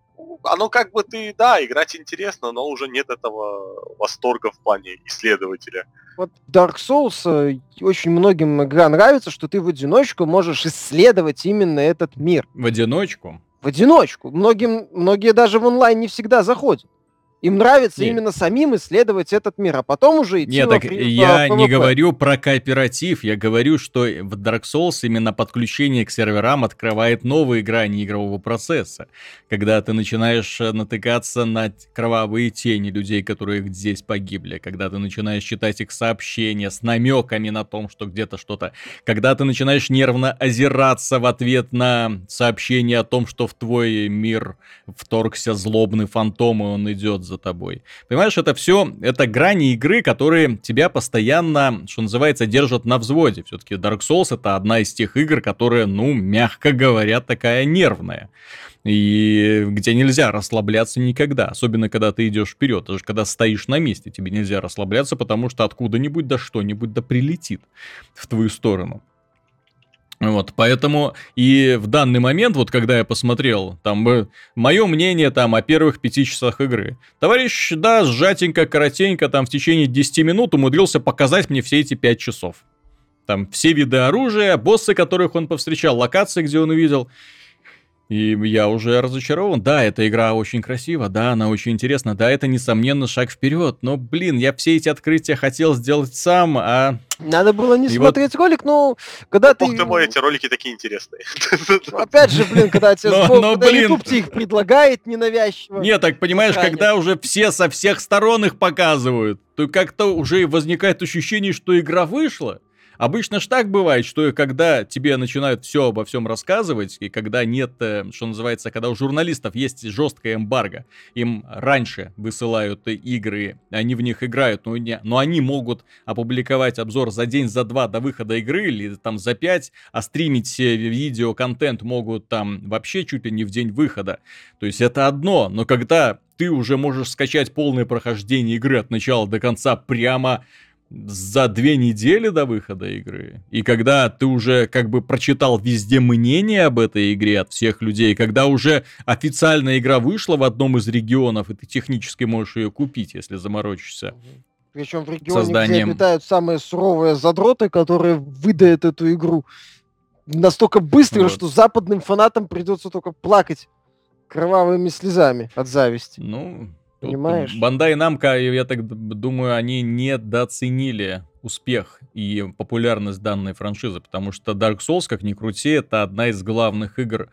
оно как бы ты, да, играть интересно, но уже нет этого восторга в плане исследователя. Вот Dark Souls э, очень многим игра нравится, что ты в одиночку можешь исследовать именно этот мир. В одиночку? В одиночку. Многим, многие даже в онлайн не всегда заходят. Им нравится Нет. именно самим исследовать этот мир, а потом уже идти Нет, так при... я не говорю про кооператив, я говорю, что в Dark Souls именно подключение к серверам открывает новые грани игрового процесса. Когда ты начинаешь э, натыкаться на кровавые тени людей, которые здесь погибли, когда ты начинаешь читать их сообщения с намеками на том, что где-то что-то, когда ты начинаешь нервно озираться в ответ на сообщение о том, что в твой мир вторгся злобный фантом, и он идет за тобой. Понимаешь, это все, это грани игры, которые тебя постоянно, что называется, держат на взводе. Все-таки Dark Souls это одна из тех игр, которая, ну, мягко говоря, такая нервная. И где нельзя расслабляться никогда, особенно когда ты идешь вперед, даже когда стоишь на месте, тебе нельзя расслабляться, потому что откуда-нибудь да что-нибудь да прилетит в твою сторону. Вот, поэтому и в данный момент, вот когда я посмотрел, там, э, мое мнение там о первых пяти часах игры. Товарищ, да, сжатенько, коротенько, там в течение 10 минут умудрился показать мне все эти 5 часов. Там все виды оружия, боссы, которых он повстречал, локации, где он увидел. И я уже разочарован. Да, эта игра очень красива, да, она очень интересна, да, это, несомненно, шаг вперед. Но, блин, я все эти открытия хотел сделать сам, а... Надо было не и смотреть вот... ролик, но когда ты... Бог ты мой, эти ролики такие интересные. Опять же, блин, когда тебе (laughs) но, но, когда блин... YouTube их предлагает ненавязчиво. Нет, так понимаешь, когда уже все со всех сторон их показывают, то как-то уже возникает ощущение, что игра вышла, Обычно ж так бывает, что когда тебе начинают все обо всем рассказывать, и когда нет, э, что называется, когда у журналистов есть жесткая эмбарго, им раньше высылают игры, они в них играют, но, не, но они могут опубликовать обзор за день, за два до выхода игры, или там за пять, а стримить видеоконтент могут там вообще чуть ли не в день выхода. То есть это одно, но когда ты уже можешь скачать полное прохождение игры от начала до конца прямо за две недели до выхода игры. И когда ты уже как бы прочитал везде мнение об этой игре от всех людей, когда уже официальная игра вышла в одном из регионов, и ты технически можешь ее купить, если заморочишься. Причем в регионе, созданием... где обитают самые суровые задроты, которые выдают эту игру настолько быстро, вот. что западным фанатам придется только плакать кровавыми слезами от зависти. Ну, Понимаешь? Бандай Намка, я так думаю, они недооценили успех и популярность данной франшизы, потому что Dark Souls, как ни крути, это одна из главных игр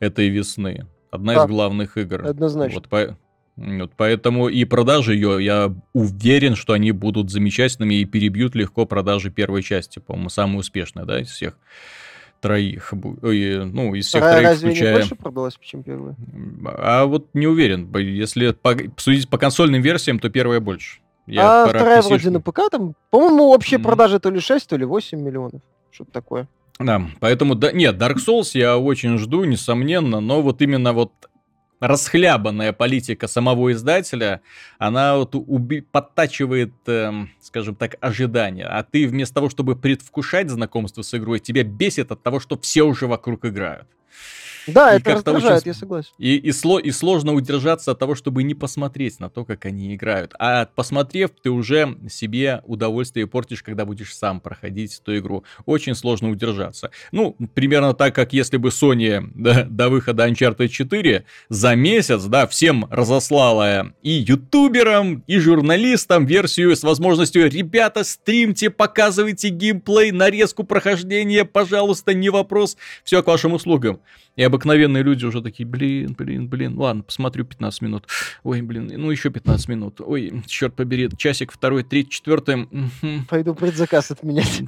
этой весны. Одна да, из главных игр. Однозначно. Вот, по... вот поэтому и продажи ее, я уверен, что они будут замечательными и перебьют легко продажи первой части, по-моему, самая успешная, да, из всех троих. Ну, из всех Вторая троих, разве включая... не больше продалась, чем первая? А вот не уверен. Если по, судить по консольным версиям, то первая больше. Я а вторая вроде на ПК там, по-моему, общие mm. продажи то ли 6, то ли 8 миллионов. Что-то такое. Да, поэтому, да, нет, Dark Souls я очень жду, несомненно, но вот именно вот расхлябанная политика самого издателя, она вот уби- подтачивает, эм, скажем так, ожидания. А ты вместо того, чтобы предвкушать знакомство с игрой, тебя бесит от того, что все уже вокруг играют. Да, и это раздражает, очень... я согласен. И, и, сло... и сложно удержаться от того, чтобы не посмотреть на то, как они играют. А посмотрев, ты уже себе удовольствие портишь, когда будешь сам проходить эту игру. Очень сложно удержаться. Ну, примерно так, как если бы Sony да, до выхода Uncharted 4 за месяц, да, всем разослала и ютуберам, и журналистам версию с возможностью «Ребята, стримьте, показывайте геймплей, нарезку прохождения, пожалуйста, не вопрос, все к вашим услугам». И обыкновенные люди уже такие, блин, блин, блин, ладно, посмотрю 15 минут. Ой, блин, ну еще 15 минут. Ой, черт побери, часик, второй, третий, четвертый. Пойду предзаказ отменять.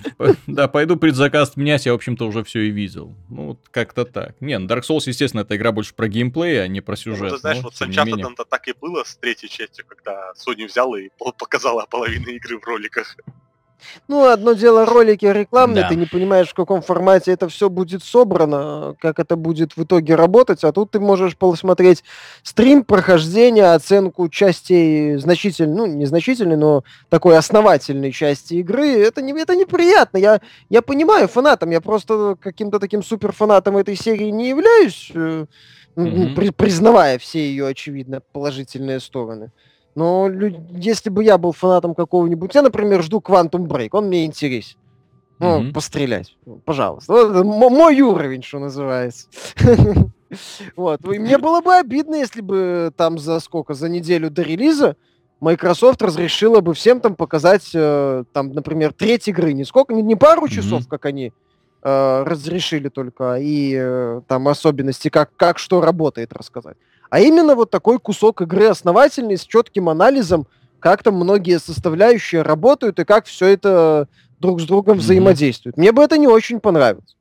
Да, пойду предзаказ отменять, я, в общем-то, уже все и видел. Ну, вот как-то так. Не, ну, Dark Souls, естественно, это игра больше про геймплей, а не про сюжет. Ну, ты знаешь, вот с Uncharted так и было с третьей частью, когда Sony взяла и показала половину игры в роликах. Ну, одно дело ролики рекламные, да. ты не понимаешь, в каком формате это все будет собрано, как это будет в итоге работать, а тут ты можешь посмотреть стрим прохождения, оценку частей значительной, ну, незначительной, но такой основательной части игры. Это, не, это неприятно. Я, я понимаю фанатам, я просто каким-то таким суперфанатом этой серии не являюсь, mm-hmm. при, признавая все ее, очевидно, положительные стороны. Но если бы я был фанатом какого-нибудь, я, например, жду Quantum Break, он мне интересен. Ну, mm-hmm. пострелять, пожалуйста. Вот мой уровень, что называется. (laughs) Вот. И мне было бы обидно, если бы там за сколько, за неделю до релиза Microsoft разрешила бы всем там показать, э, там, например, треть игры. Не сколько, не, не пару часов, mm-hmm. как они э, разрешили только, и э, там особенности, как, как что работает, рассказать. А именно вот такой кусок игры основательный, с четким анализом, как там многие составляющие работают и как все это друг с другом mm-hmm. взаимодействует. Мне бы это не очень понравилось.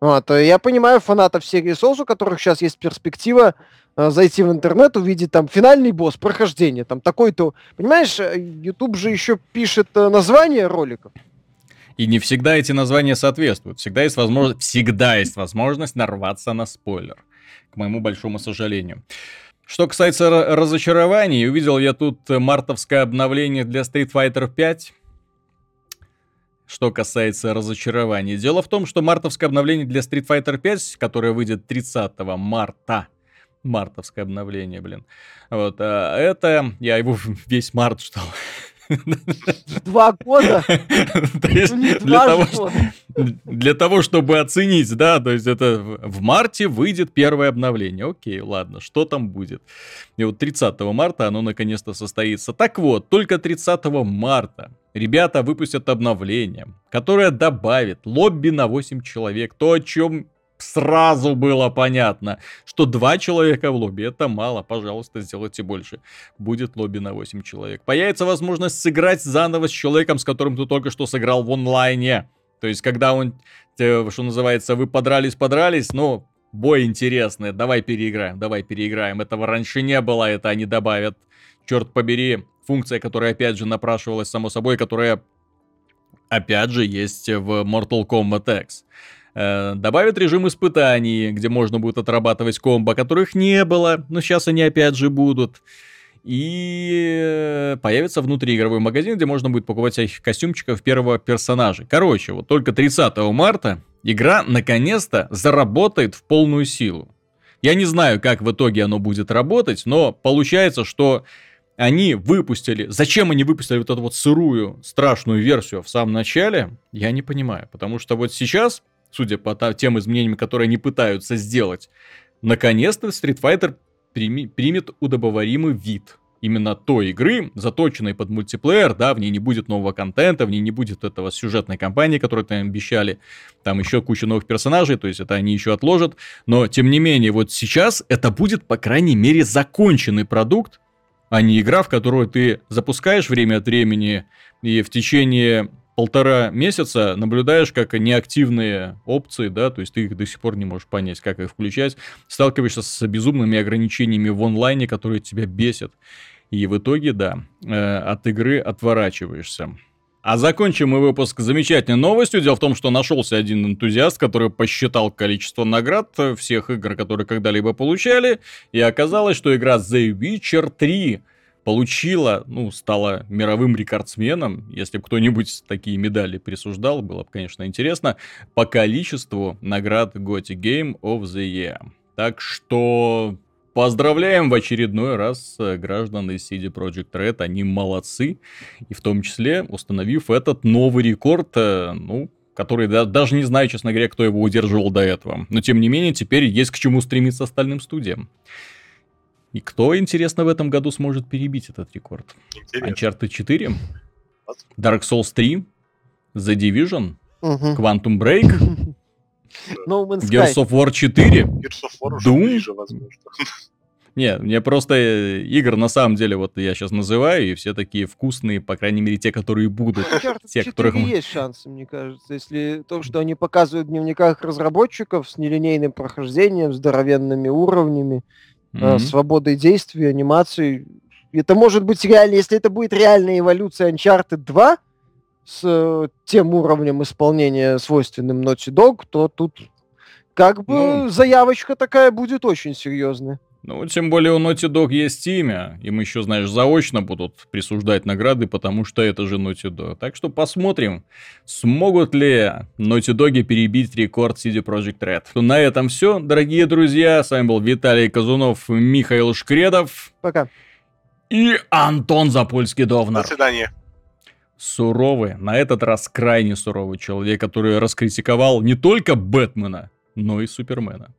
Вот, я понимаю фанатов серии Souls, у которых сейчас есть перспектива э, зайти в интернет, увидеть там финальный босс, прохождение, там такой-то... Понимаешь, э, YouTube же еще пишет э, название роликов. И не всегда эти названия соответствуют. Всегда есть возможность, всегда есть возможность нарваться на спойлер. К моему большому сожалению. Что касается разочарований, увидел я тут мартовское обновление для Street Fighter 5 что касается разочарований. Дело в том, что мартовское обновление для Street Fighter 5, которое выйдет 30 марта, мартовское обновление, блин. Вот, а это, я его (laughs) весь март ждал. Два года? (laughs) для, того, для того, чтобы оценить, да, то есть это в марте выйдет первое обновление. Окей, ладно, что там будет? И вот 30 марта оно наконец-то состоится. Так вот, только 30 марта ребята выпустят обновление, которое добавит лобби на 8 человек. То, о чем сразу было понятно, что два человека в лобби это мало, пожалуйста, сделайте больше. Будет лобби на 8 человек. Появится возможность сыграть заново с человеком, с которым ты только что сыграл в онлайне. То есть, когда он, что называется, вы подрались-подрались, ну, бой интересный, давай переиграем, давай переиграем. Этого раньше не было, это они добавят. Черт побери, функция, которая опять же напрашивалась само собой, которая опять же есть в Mortal Kombat X. Э, добавят режим испытаний, где можно будет отрабатывать комбо, которых не было, но сейчас они опять же будут. И появится внутриигровой магазин, где можно будет покупать всяких костюмчиков первого персонажа. Короче, вот только 30 марта игра наконец-то заработает в полную силу. Я не знаю, как в итоге оно будет работать, но получается, что они выпустили... Зачем они выпустили вот эту вот сырую, страшную версию в самом начале, я не понимаю. Потому что вот сейчас судя по тем изменениям, которые они пытаются сделать, наконец-то Street Fighter примет удобоваримый вид именно той игры, заточенной под мультиплеер, да, в ней не будет нового контента, в ней не будет этого сюжетной кампании, которую там обещали, там еще куча новых персонажей, то есть это они еще отложат, но тем не менее, вот сейчас это будет, по крайней мере, законченный продукт, а не игра, в которую ты запускаешь время от времени и в течение полтора месяца наблюдаешь, как неактивные опции, да, то есть ты их до сих пор не можешь понять, как их включать, сталкиваешься с безумными ограничениями в онлайне, которые тебя бесят. И в итоге, да, э, от игры отворачиваешься. А закончим мы выпуск замечательной новостью. Дело в том, что нашелся один энтузиаст, который посчитал количество наград всех игр, которые когда-либо получали, и оказалось, что игра The Witcher 3 получила, ну, стала мировым рекордсменом. Если бы кто-нибудь такие медали присуждал, было бы, конечно, интересно. По количеству наград Gothic Game of the Year. Так что Поздравляем в очередной раз э, граждан из CD Projekt Red, они молодцы, и в том числе установив этот новый рекорд, э, ну, который да, даже не знаю, честно говоря, кто его удерживал до этого. Но тем не менее, теперь есть к чему стремиться остальным студиям. И кто, интересно, в этом году сможет перебить этот рекорд? Интересно. Uncharted 4, Dark Souls 3, The Division, угу. Quantum Break, (laughs) no Gears of War 4, Gears of War Doom. Ближе, возможно. (laughs) Не, мне просто э, игр на самом деле вот я сейчас называю, и все такие вкусные, по крайней мере, те, которые будут. Те, которых мы... есть шансы, мне кажется. Если то, что они показывают в дневниках разработчиков с нелинейным прохождением, здоровенными уровнями, mm-hmm. свободой действий, анимации. Это может быть реально, если это будет реальная эволюция Uncharted 2 с э, тем уровнем исполнения свойственным Naughty Dog, то тут как бы ну, заявочка такая будет очень серьезная. Ну, тем более у Naughty Dog есть имя. Им еще, знаешь, заочно будут присуждать награды, потому что это же Naughty Dog. Так что посмотрим, смогут ли Naughty Dog перебить рекорд CD Projekt Red. Ну, на этом все, дорогие друзья. С вами был Виталий Казунов, Михаил Шкредов. Пока. И Антон Запольский-Довнар. До свидания. Суровый, на этот раз крайне суровый человек, который раскритиковал не только Бэтмена, но и Супермена.